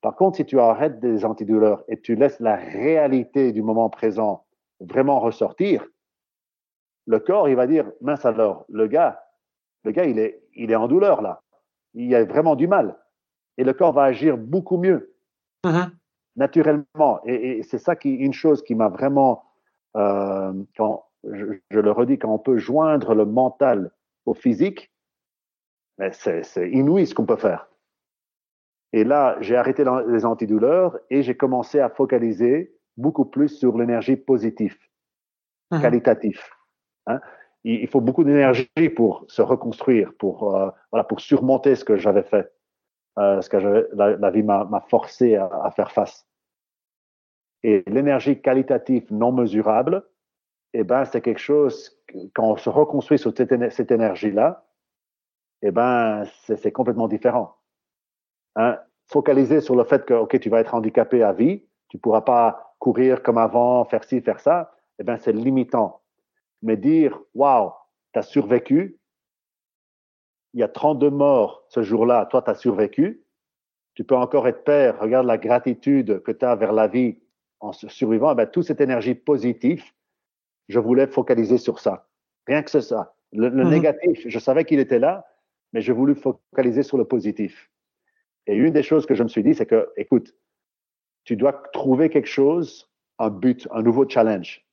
Par contre, si tu arrêtes des antidouleurs et tu laisses la réalité du moment présent vraiment ressortir, le corps, il va dire, mince alors, le gars, le gars, il est, il est en douleur là. Il a vraiment du mal. Et le corps va agir beaucoup mieux, uh-huh. naturellement. Et, c'est ça qui, une chose qui m'a vraiment, euh, quand je, je, le redis, quand on peut joindre le mental au physique, c'est inouï ce qu'on peut faire. Et là, j'ai arrêté les antidouleurs et j'ai commencé à focaliser beaucoup plus sur l'énergie positive, mmh. qualitative. Hein. Il, faut beaucoup d'énergie pour se reconstruire, pour, euh, voilà, pour surmonter ce que j'avais fait, euh, ce que la, la, vie m'a forcé à, à, faire face. Et l'énergie qualitative non mesurable, eh ben, c'est quelque chose, quand on se reconstruit sur cette, énergie-là, eh ben, c'est complètement différent. Hein, focaliser sur le fait que, OK, tu vas être handicapé à vie, tu pourras pas courir comme avant, faire ci, faire ça, eh ben, c'est limitant. Mais dire, waouh, tu as survécu, il y a 32 morts ce jour-là, toi, tu as survécu, tu peux encore être père, regarde la gratitude que tu as vers la vie en survivant, eh ben, toute cette énergie positive, je voulais focaliser sur ça. Rien que c'est ça. Le, le mmh négatif, je savais qu'il était là, mais je voulais focaliser sur le positif. Et une des choses que je me suis dit, c'est que, écoute, tu dois trouver quelque chose, un but, un nouveau challenge.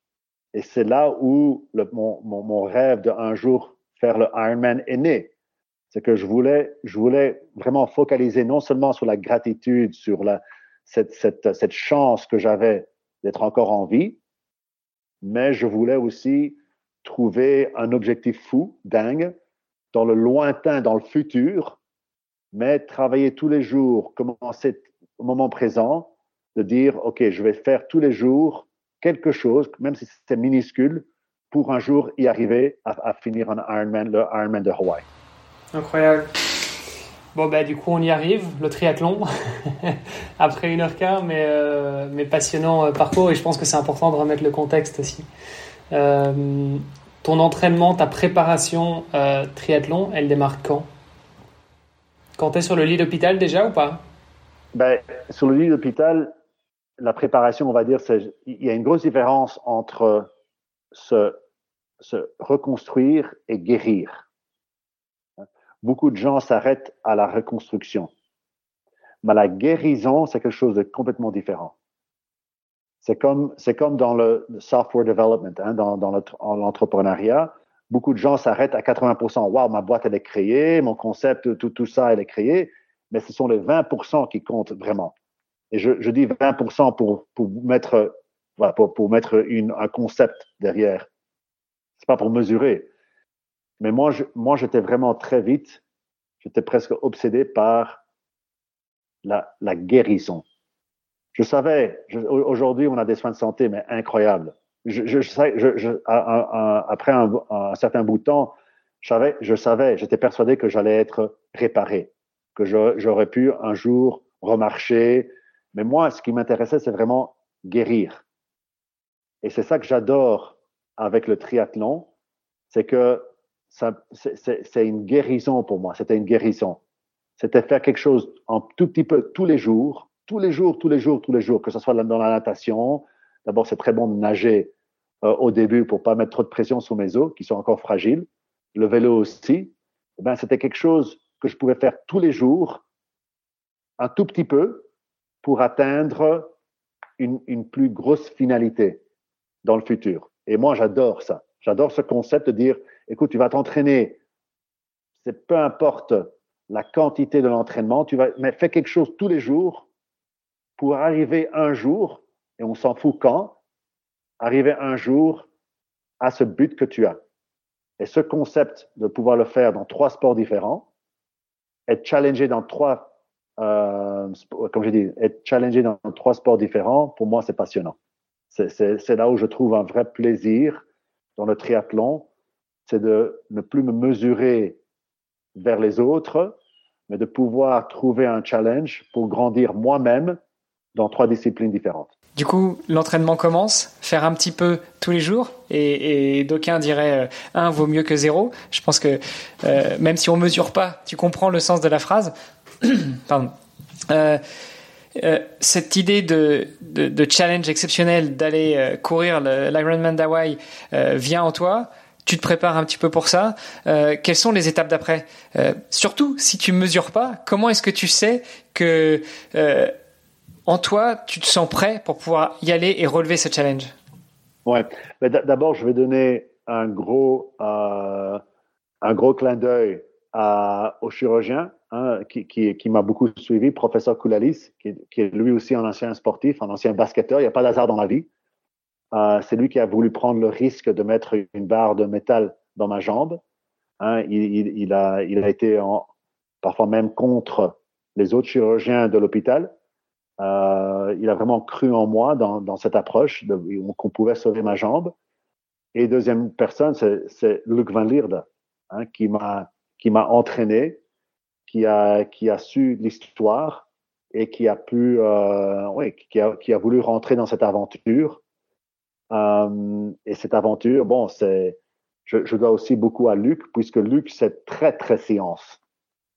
Et c'est là où le, mon, mon, mon, rêve d'un jour faire le Ironman est né. C'est que je voulais, je voulais vraiment focaliser non seulement sur la gratitude, sur la, cette, chance que j'avais d'être encore en vie, mais je voulais aussi trouver un objectif fou, dingue, dans le lointain, dans le futur, mais travailler tous les jours, commencer au moment présent, de dire, OK, je vais faire tous les jours quelque chose, même si c'est minuscule, pour un jour y arriver à, finir un Ironman, le Ironman de Hawaï. Incroyable. Bon, ben, du coup, on y arrive, le triathlon, après une heure quart, mais, euh, mais passionnant euh, parcours, et je pense que c'est important de remettre le contexte aussi. Euh, ton entraînement, ta préparation triathlon, elle démarre quand? Quand tu es sur le lit d'hôpital déjà ou pas? Ben, Sur le lit d'hôpital, la préparation, on va dire, il y a une grosse différence entre se, se reconstruire et guérir. Beaucoup de gens s'arrêtent à la reconstruction. Mais la guérison, c'est quelque chose de complètement différent. C'est comme, c'est comme dans le software development, hein, dans, l'entrepreneuriat beaucoup de gens s'arrêtent à 80%. Waouh, ma boîte, elle est créée, mon concept, tout, tout ça, elle est créée. Mais ce sont les 20% qui comptent vraiment. Et je, dis 20% pour, pour mettre, pour, pour mettre une, un concept derrière. C'est pas pour mesurer. Mais moi, je, moi, j'étais vraiment très vite, j'étais presque obsédé par la, la guérison. Je savais, aujourd'hui, on a des soins de santé, mais incroyables je, je, je, je après un, un, certain bout de temps, je savais, je savais, j'étais persuadé que j'allais être réparé, que j'aurais pu un jour remarcher. Mais moi, ce qui m'intéressait, c'est vraiment guérir. Et c'est ça que j'adore avec le triathlon, c'est que c'est une guérison pour moi. C'était une guérison. C'était faire quelque chose un tout petit peu tous les jours, tous les jours, tous les jours, tous les jours, que ce soit dans la natation. D'abord, c'est très bon de nager euh, au début pour pas mettre trop de pression sur mes os qui sont encore fragiles. Le vélo aussi. Eh ben, c'était quelque chose que je pouvais faire tous les jours, un tout petit peu, pour atteindre une plus grosse finalité dans le futur. Et moi, j'adore ça. J'adore ce concept de dire, écoute, tu vas t'entraîner, c'est peu importe la quantité de l'entraînement, tu vas, mais fais quelque chose tous les jours pour arriver un jour, et on s'en fout quand, arriver un jour à ce but que tu as. Et ce concept de pouvoir le faire dans trois sports différents, être challengé dans trois, euh, comme j'ai dit, être challengé dans trois sports différents, pour moi, c'est passionnant. C'est là où je trouve un vrai plaisir dans le triathlon, c'est de ne plus me mesurer vers les autres, mais de pouvoir trouver un challenge pour grandir moi-même dans trois disciplines différentes. Du coup, l'entraînement commence, faire un petit peu tous les jours, et, d'aucuns diraient euh, un vaut mieux que zéro. Je pense que euh, même si on mesure pas, tu comprends le sens de la phrase. Pardon. Euh, cette idée de, de, challenge exceptionnel d'aller courir l'Ironman d'Hawaï vient en toi tu te prépares un petit peu pour ça. quelles sont les étapes d'après Surtout, si tu mesures pas, comment est-ce que tu sais que en toi, tu te sens prêt pour pouvoir y aller et relever ce challenge? Ouais. D'abord, je vais donner un gros, euh, un gros clin d'œil au chirurgien hein, qui, qui, qui m'a beaucoup suivi, professeur Koulalis, qui, qui, est lui aussi un ancien sportif, un ancien basketteur. Il n'y a pas d'hasard dans la vie. Euh, c'est lui qui a voulu prendre le risque de mettre une barre de métal dans ma jambe. Hein, il, a, été parfois même contre les autres chirurgiens de l'hôpital euh, il a vraiment cru en moi dans, cette approche qu'on pouvait sauver ma jambe. Et deuxième personne, c'est Luc Van Lierde, hein, qui m'a entraîné, qui a su l'histoire et qui a pu, euh, oui, qui a voulu rentrer dans cette aventure. Euh, et cette aventure, bon, c'est, je, je, dois aussi beaucoup à Luc, puisque Luc, c'est très très science.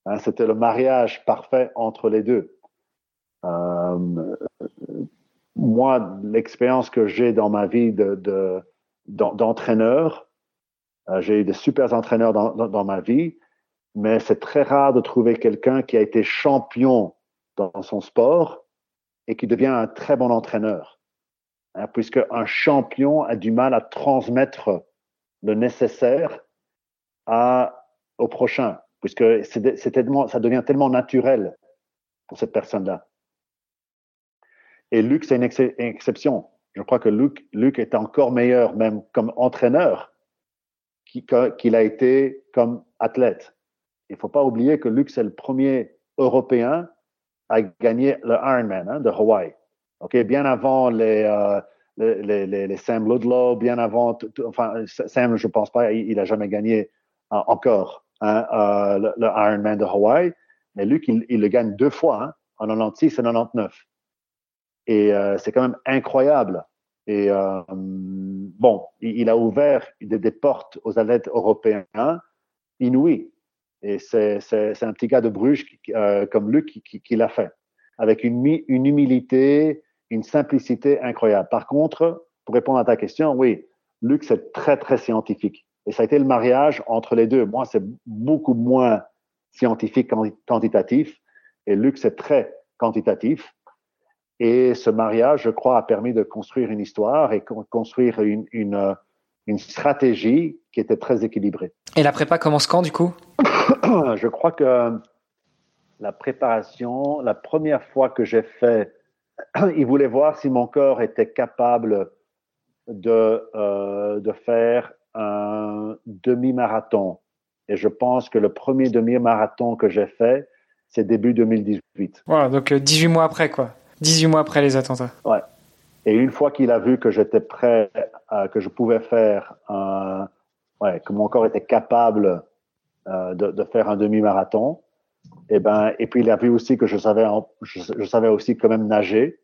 Hein, C'était le mariage parfait entre les deux. Euh, moi, l'expérience que j'ai dans ma vie de, d'entraîneur, euh, j'ai eu de super entraîneurs dans, dans, ma vie, mais c'est très rare de trouver quelqu'un qui a été champion dans son sport et qui devient un très bon entraîneur. Hein, puisque un champion a du mal à transmettre le nécessaire à, au prochain, puisque c'est, tellement, ça devient tellement naturel pour cette personne-là. Et Luc, c'est une, exception. Je crois que Luc, Luc est encore meilleur, même comme entraîneur, qu'il a été comme athlète. Il ne faut pas oublier que Luc, c'est le premier Européen à gagner le Ironman hein, de Hawaï. Ok, bien avant les, euh, les, les, les, Sam Ludlow, bien avant, enfin, Sam, je pense pas, il n'a jamais gagné euh, encore hein, euh, le, le, Ironman de Hawaï. Mais Luc, il, il le gagne deux fois, hein, en 96 et 99. Et euh, c'est quand même incroyable. Et euh, bon, il, a ouvert des, portes aux athlètes européens inouïs. Et c'est un petit gars de Bruges euh, comme Luc qui, qui, l'a fait, avec une, une humilité, une simplicité incroyable. Par contre, pour répondre à ta question, oui, Luc, c'est très, très scientifique. Et ça a été le mariage entre les deux. Moi, c'est beaucoup moins scientifique quantitatif. Et Luc, c'est très quantitatif. Et ce mariage, je crois, a permis de construire une histoire et construire une, une, une stratégie qui était très équilibrée. Et la prépa commence quand, du coup? Je crois que la préparation, la première fois que j'ai fait, il voulait voir si mon corps était capable de, euh, de faire un demi-marathon. Et je pense que le premier demi-marathon que j'ai fait, c'est début 2018. Voilà, donc 18 euh, mois après, quoi. 18 mois après les attentats. Ouais. Et une fois qu'il a vu que j'étais prêt, euh, que je pouvais faire, ouais, que mon corps était capable euh, de, de, faire un demi-marathon, et eh ben, et puis il a vu aussi que je savais, je, savais aussi quand même nager.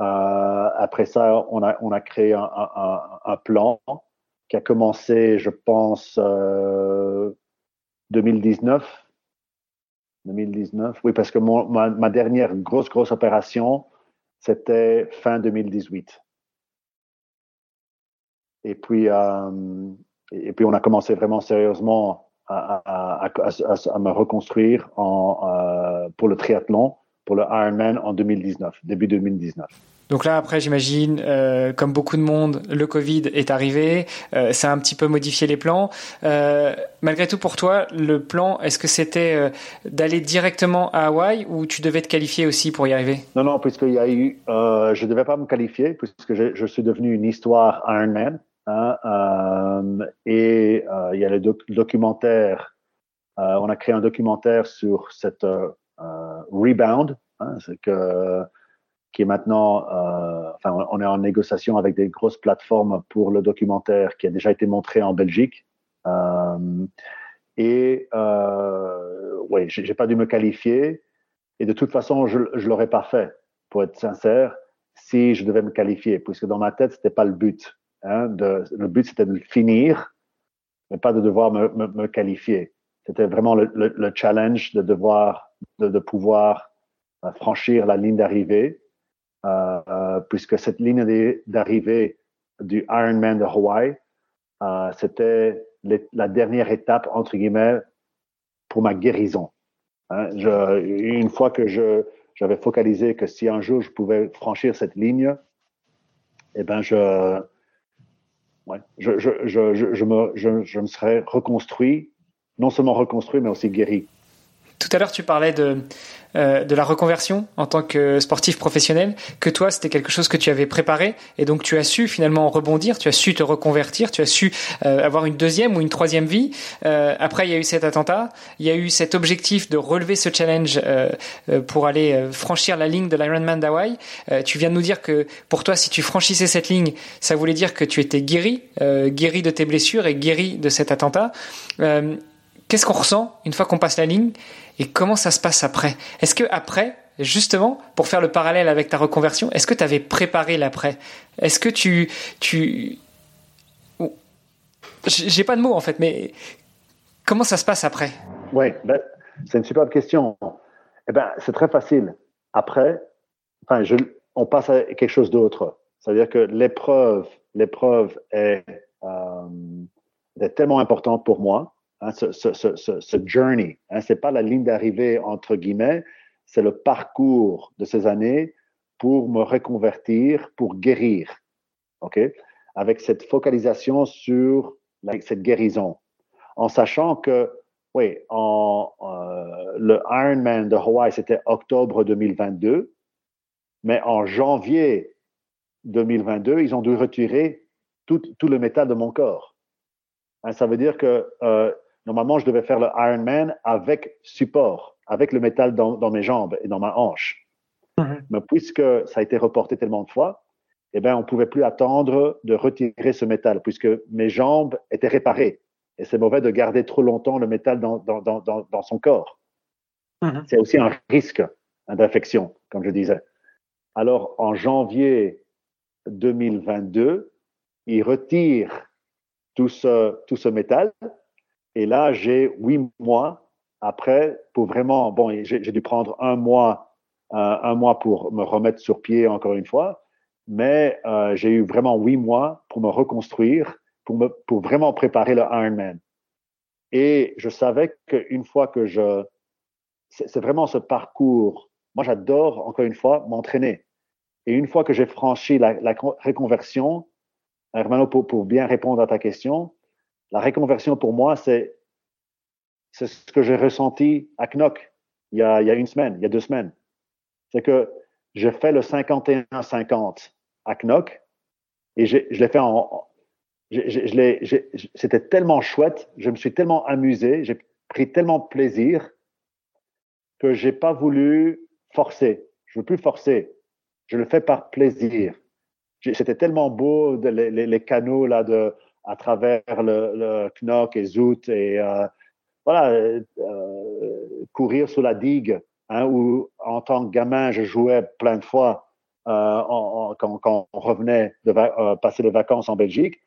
Euh, après ça, on a, on a créé un, plan qui a commencé, je pense, 2019. 2019, oui, parce que ma, dernière grosse, grosse opération, c'était fin 2018. Et puis, euh, et puis, on a commencé vraiment sérieusement à, à, me reconstruire en, euh, pour le triathlon, pour le Ironman en 2019, début 2019. Donc là, après, j'imagine, euh, comme beaucoup de monde, le Covid est arrivé, euh, ça a un petit peu modifié les plans. Euh, malgré tout, pour toi, le plan, est-ce que c'était d'aller directement à Hawaï ou tu devais te qualifier aussi pour y arriver? Non, non, puisqu'il y a eu, je devais pas me qualifier puisque je, je suis devenu une histoire Ironman. Hein, et il y a le documentaire. on a créé un documentaire sur cette rebound. Hein, c'est que qui est maintenant, euh, enfin, on est en négociation avec des grosses plateformes pour le documentaire qui a déjà été montré en Belgique. Euh, et euh, oui, j'ai pas dû me qualifier. Et de toute façon, je, je l'aurais pas fait, pour être sincère, si je devais me qualifier, puisque dans ma tête, c'était pas le but. Hein, le but, c'était de le finir, mais pas de devoir me, me, qualifier. C'était vraiment le, le, le, challenge de devoir, de, de pouvoir euh, franchir la ligne d'arrivée euh, euh, puisque cette ligne d'arrivée du Ironman de Hawaii, euh, c'était la dernière étape, entre guillemets, pour ma guérison. Hein, une fois que je, j'avais focalisé que si un jour je pouvais franchir cette ligne, eh ben je, ouais, je, je, je, je, me, je, je me serais reconstruit, non seulement reconstruit, mais aussi guéri. Tout à l'heure, tu parlais de, euh, de la reconversion en tant que sportif professionnel, que toi, c'était quelque chose que tu avais préparé, et donc tu as su finalement rebondir, tu as su te reconvertir, tu as su euh, avoir une deuxième ou une troisième vie. Euh, après, il y a eu cet attentat, il y a eu cet objectif de relever ce challenge euh, euh, pour aller franchir la ligne de l'Ironman d'Hawaï. tu viens de nous dire que pour toi, si tu franchissais cette ligne, ça voulait dire que tu étais guéri, guéri de tes blessures et guéri de cet attentat. Qu'est-ce qu'on ressent une fois qu'on passe la ligne et comment ça se passe après? Est-ce que après, justement, pour faire le parallèle avec ta reconversion, est-ce que tu avais préparé l'après? Est-ce que tu tu j'ai pas de mots en fait, mais comment ça se passe après? Oui, ben, c'est une superbe question. Eh ben, c'est très facile. Après, enfin, je, on passe à quelque chose d'autre. C'est-à-dire que l'épreuve, l'épreuve est, euh, est tellement importante pour moi Hein, ce, ce, ce, ce, journey. Hein, c'est pas la ligne d'arrivée entre guillemets, c'est le parcours de ces années pour me reconvertir, pour guérir. Ok, avec cette focalisation sur cette guérison, en sachant que oui, en, euh, le Ironman de Hawaii c'était octobre 2022, mais en janvier 2022 ils ont dû retirer tout, tout le métal de mon corps. Hein, ça veut dire que euh, Normalement, je devais faire le Ironman avec support, avec le métal dans, mes jambes et dans ma hanche. Mhm. Mais puisque ça a été reporté tellement de fois, eh bien, on ne pouvait plus attendre de retirer ce métal, puisque mes jambes étaient réparées. Et c'est mauvais de garder trop longtemps le métal dans, dans, son corps. Mhm. C'est aussi un risque d'infection, comme je disais. Alors, en janvier 2022, il retire tout ce, tout ce métal et là, j'ai huit mois après pour vraiment, bon, j'ai dû prendre un mois, euh, un mois pour me remettre sur pied encore une fois, mais euh, j'ai eu vraiment huit mois pour me reconstruire, pour, me, pour vraiment préparer le Ironman. Et je savais qu'une fois que je, c'est vraiment ce parcours. Moi, j'adore encore une fois m'entraîner. Et une fois que j'ai franchi la, la reconversion, Hermano, pour, pour bien répondre à ta question, la reconversion pour moi, c'est c'est ce que j'ai ressenti à Knock il y, a, il y a une semaine, il y a deux semaines. C'est que j'ai fait le 51-50 à Knock et je l'ai fait en. C'était tellement chouette, je me suis tellement amusé, j'ai pris tellement plaisir que j'ai pas voulu forcer. Je veux plus forcer. Je le fais par plaisir. C'était tellement beau les, les, les, canaux là de à travers le, Knock et Zoot et euh, voilà euh, courir sous la digue hein, où en tant que gamin je jouais plein de fois euh, quand, quand, on revenait de passer les vacances en Belgique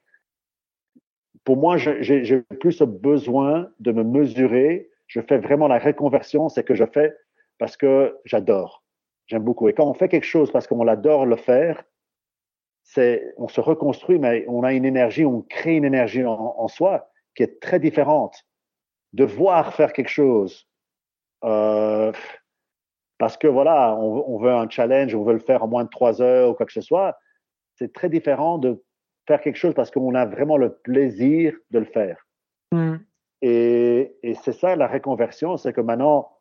pour moi, j'ai plus besoin de me mesurer. Je fais vraiment la reconversion, c'est que je fais parce que j'adore. J'aime beaucoup. Et quand on fait quelque chose parce qu'on adore le faire, c'est, on se reconstruit, mais on a une énergie, on crée une énergie en, soi qui est très différente. De voir faire quelque chose, euh, parce que voilà, on, on, veut un challenge, on veut le faire en moins de trois heures ou quoi que ce soit, c'est très différent de faire quelque chose parce qu'on a vraiment le plaisir de le faire. Mm. Et, et c'est ça la reconversion, c'est que maintenant,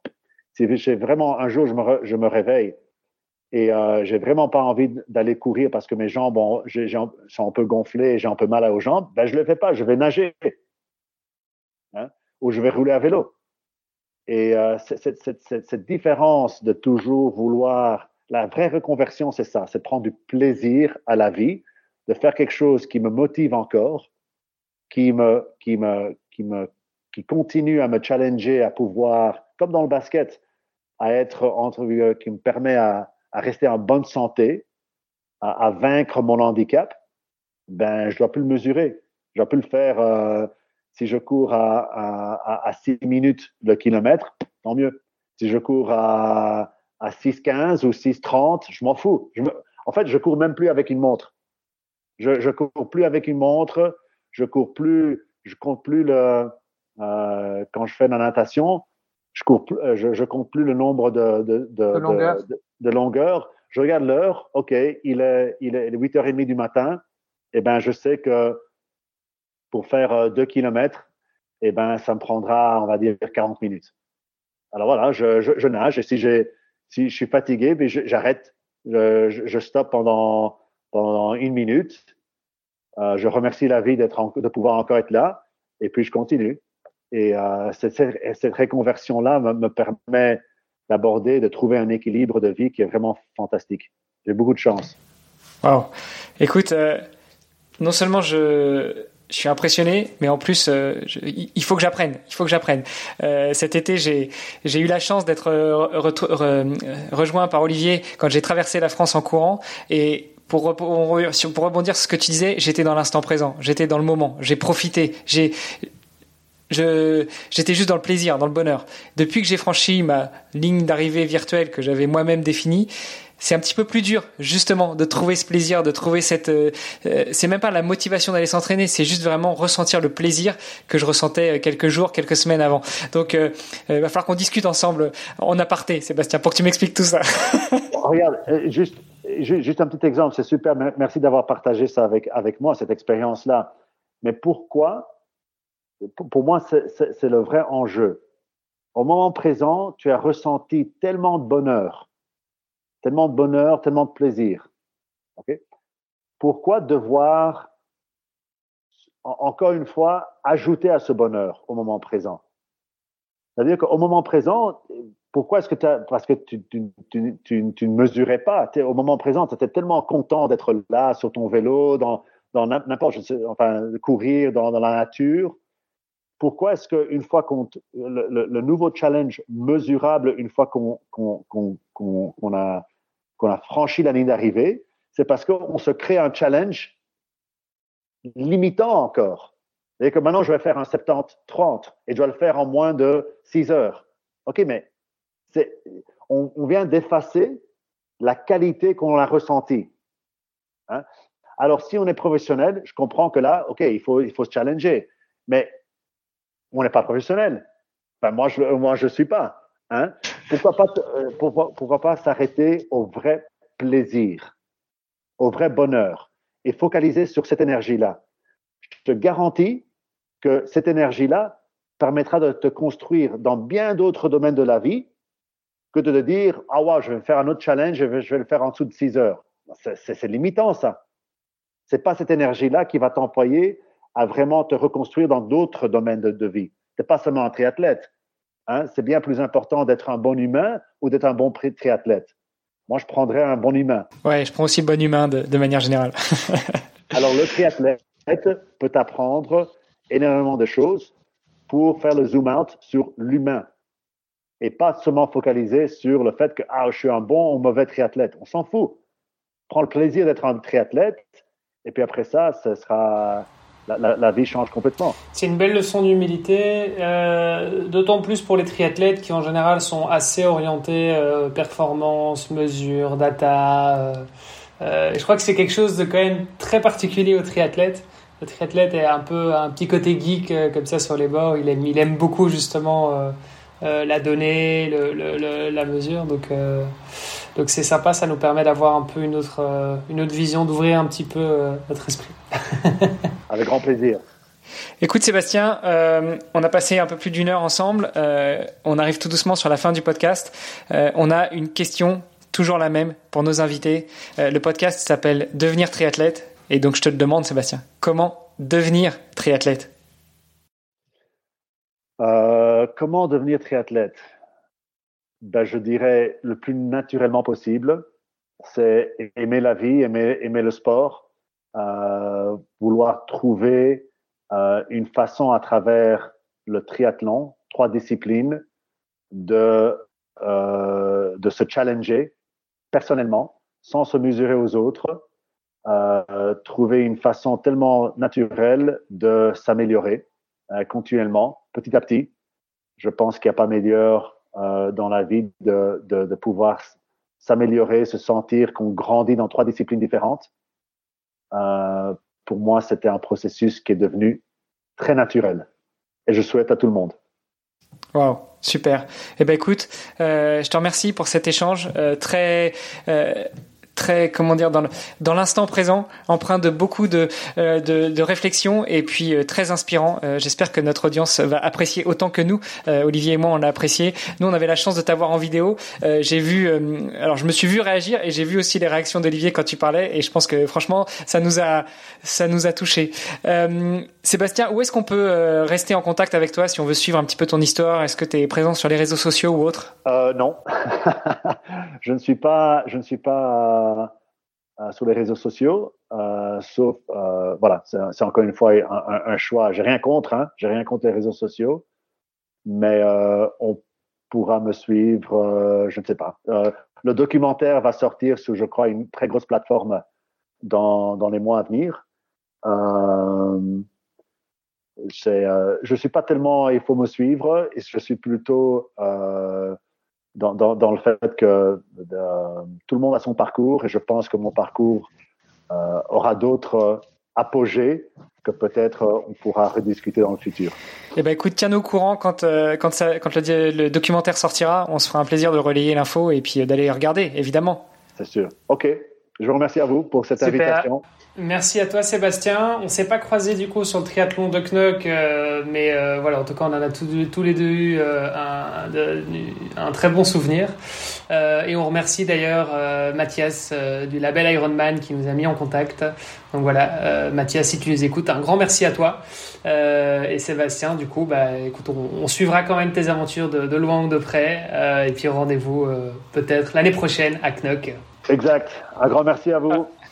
si j'ai vraiment un jour, je me, je me réveille et euh, j'ai vraiment pas envie d'aller courir parce que mes jambes ont, sont un peu gonflées j'ai un peu mal aux jambes, ben je le fais pas, je vais nager. Hein, ou je vais rouler à vélo. Et euh, cette, cette, cette, différence de toujours vouloir, la vraie reconversion, c'est ça, c'est prendre du plaisir à la vie, de faire quelque chose qui me motive encore, qui me, qui me, qui me, qui continue à me challenger, à pouvoir, comme dans le basket, à être entre, qui me permet à, à rester en bonne santé, à, à, vaincre mon handicap, ben, je dois plus le mesurer. Je dois plus le faire, euh, si je cours à, à, à 6 minutes le kilomètre, tant mieux. Si je cours à, à 6,15 ou 6,30, je m'en fous. Je en fait, je cours même plus avec une montre. Je, je cours plus avec une montre. Je cours plus, je compte plus le, euh, quand je fais la natation, je, cours, euh, je, je compte plus le nombre de, de, de, de, de longueur. Je regarde l'heure. OK, il est, il est 8h30 du matin. Eh ben, je sais que pour faire 2 euh, km, eh ben, ça me prendra, on va dire, 40 minutes. Alors voilà, je, je, je nage et si, j'ai, si je suis fatigué, ben, j'arrête, je, je, stoppe pendant, pendant une minute. Euh, je remercie la vie d'être de pouvoir encore être là et puis je continue. Et euh, cette, cette réconversion-là me, me, permet d'aborder, de trouver un équilibre de vie qui est vraiment fantastique. J'ai beaucoup de chance. Wow. Écoute, euh, non seulement je, je suis impressionné, mais en plus, euh, il faut que j'apprenne. Il faut que j'apprenne. Euh, cet été, j'ai eu la chance d'être rejoint par Olivier quand j'ai traversé la France en courant et pour rebondir sur ce que tu disais, j'étais dans l'instant présent, j'étais dans le moment, j'ai profité, j'ai je, j'étais juste dans le plaisir, dans le bonheur. Depuis que j'ai franchi ma ligne d'arrivée virtuelle que j'avais moi-même définie, c'est un petit peu plus dur, justement, de trouver ce plaisir, de trouver cette. Euh, euh, c'est même pas la motivation d'aller s'entraîner, c'est juste vraiment ressentir le plaisir que je ressentais euh, quelques jours, quelques semaines avant. Donc, il va falloir qu'on discute ensemble en aparté, Sébastien, pour que tu m'expliques tout ça. Regarde, juste, juste un petit exemple, c'est super. Merci d'avoir partagé ça avec avec moi, cette expérience-là. Mais pourquoi pour moi, c'est le vrai enjeu. Au moment présent, tu as ressenti tellement de bonheur, tellement de bonheur, tellement de plaisir. Pourquoi devoir, encore une fois, ajouter à ce bonheur au moment présent? C'est-à-dire qu'au moment présent, pourquoi est-ce que tu parce que tu, tu, tu, tu, ne mesurais pas? au moment présent, tu étais tellement content d'être là sur ton vélo, dans, dans n'importe, enfin, courir dans la nature pourquoi est-ce qu'une fois qu'on le, nouveau challenge mesurable, une fois qu'on a, a franchi la ligne d'arrivée, c'est parce qu'on se crée un challenge limitant encore. Et que maintenant, je vais faire un 70-30 et je dois le faire en moins de 6 heures. OK, mais on, on vient d'effacer la qualité qu'on a ressentie. Hein? Alors, si on est professionnel, je comprends que là, OK, il faut, il faut se challenger. Mais on n'est pas professionnel. Enfin, moi, je moi, je suis pas. Hein? Pourquoi pas, euh, pas s'arrêter au vrai plaisir, au vrai bonheur et focaliser sur cette énergie-là? Je te garantis que cette énergie-là permettra de te construire dans bien d'autres domaines de la vie que de te dire ah ouais, je vais faire un autre challenge, je vais, je vais le faire en dessous de 6 heures. C'est limitant ça. C'est pas cette énergie-là qui va t'employer à vraiment te reconstruire dans d'autres domaines de, vie. Tu n'es pas seulement un triathlète. Hein? C'est bien plus important d'être un bon humain ou d'être un bon triathlète. Moi, je prendrais un bon humain. Ouais, je prends aussi le bon humain de, de manière générale. Alors, le triathlète peut apprendre énormément de choses pour faire le zoom out sur l'humain et pas seulement focaliser sur le fait que ah, je suis un bon ou mauvais triathlète. On s'en fout. Prends le plaisir d'être un triathlète et puis après ça, ce sera la, vie change complètement. C'est une belle leçon d'humilité, euh, d'autant plus pour les triathlètes qui en général sont assez orientés euh, performance, mesure, data. Euh, je crois que c'est quelque chose de quand même très particulier aux triathlètes. Le triathlète est un peu un petit côté geek comme ça sur les bords. Il aime, il aime beaucoup justement la donnée, la mesure. Donc donc c'est sympa, ça nous permet d'avoir un peu une autre, euh, une autre vision, d'ouvrir un petit peu euh, notre esprit. Avec grand plaisir. Écoute Sébastien, euh, on a passé un peu plus d'une heure ensemble. on arrive tout doucement sur la fin du podcast. on a une question, toujours la même, pour nos invités. le podcast s'appelle Devenir triathlète. Et donc je te le demande Sébastien, comment devenir triathlète? Comment devenir triathlète? Ben, je dirais le plus naturellement possible. C'est aimer la vie, aimer, aimer le sport, euh, vouloir trouver euh, une façon à travers le triathlon, trois disciplines, de, euh, de se challenger personnellement, sans se mesurer aux autres, euh, trouver une façon tellement naturelle de s'améliorer euh, continuellement, petit à petit. Je pense qu'il n'y a pas meilleur euh, dans la vie de, de, de pouvoir s'améliorer, se sentir qu'on grandit dans trois disciplines différentes. Euh, pour moi, c'était un processus qui est devenu très naturel. Et je souhaite à tout le monde. Wow, super. Eh ben écoute, euh, je te remercie pour cet échange euh, très euh, très comment dire dans dans l'instant présent, empreint de beaucoup de euh, de, de réflexion et puis euh, très inspirant. Euh, j'espère que notre audience va apprécier autant que nous. Olivier et moi, on l'a apprécié. Nous, on avait la chance de t'avoir en vidéo. j'ai vu, alors je me suis vu réagir et j'ai vu aussi les réactions d'Olivier quand tu parlais et je pense que franchement, ça nous a ça nous a touché. Sébastien, où est-ce qu'on peut rester en contact avec toi si on veut suivre un petit peu ton histoire? Est-ce que tu es présent sur les réseaux sociaux ou autres? Non, je ne suis pas, je ne suis pas euh, sur les réseaux sociaux, euh, sauf euh, voilà, c'est encore une fois un, choix. J'ai rien contre, hein, j'ai rien contre les réseaux sociaux, mais on pourra me suivre, je ne sais pas. le documentaire va sortir sur, je crois, une très grosse plateforme dans, dans les mois à venir. Euh, je suis pas tellement il faut me suivre, et je suis plutôt euh, dans, dans, dans, le fait que tout le monde a son parcours et je pense que mon parcours euh, aura d'autres apogées que peut-être euh, on pourra rediscuter dans le futur. Eh ben écoute, tiens-nous au courant quand euh, quand, ça, quand le, le, documentaire sortira, on se fera un plaisir de relayer l'info et puis d'aller regarder, évidemment. C'est sûr. Ok, je vous remercie à vous pour cette invitation. Merci à toi Sébastien. On s'est pas croisé du coup sur le triathlon de Knock, euh, mais euh, voilà, en tout cas on en a tous, les deux eu euh, un, très bon souvenir. et on remercie d'ailleurs Mathias du label Ironman qui nous a mis en contact. Donc voilà, Mathias, si tu les écoutes, un grand merci à toi. et Sébastien, du coup, bah, écoute, on, suivra quand même tes aventures de, de loin ou de près. et puis rendez-vous peut-être l'année prochaine à Knock. Exact. Un grand merci à vous.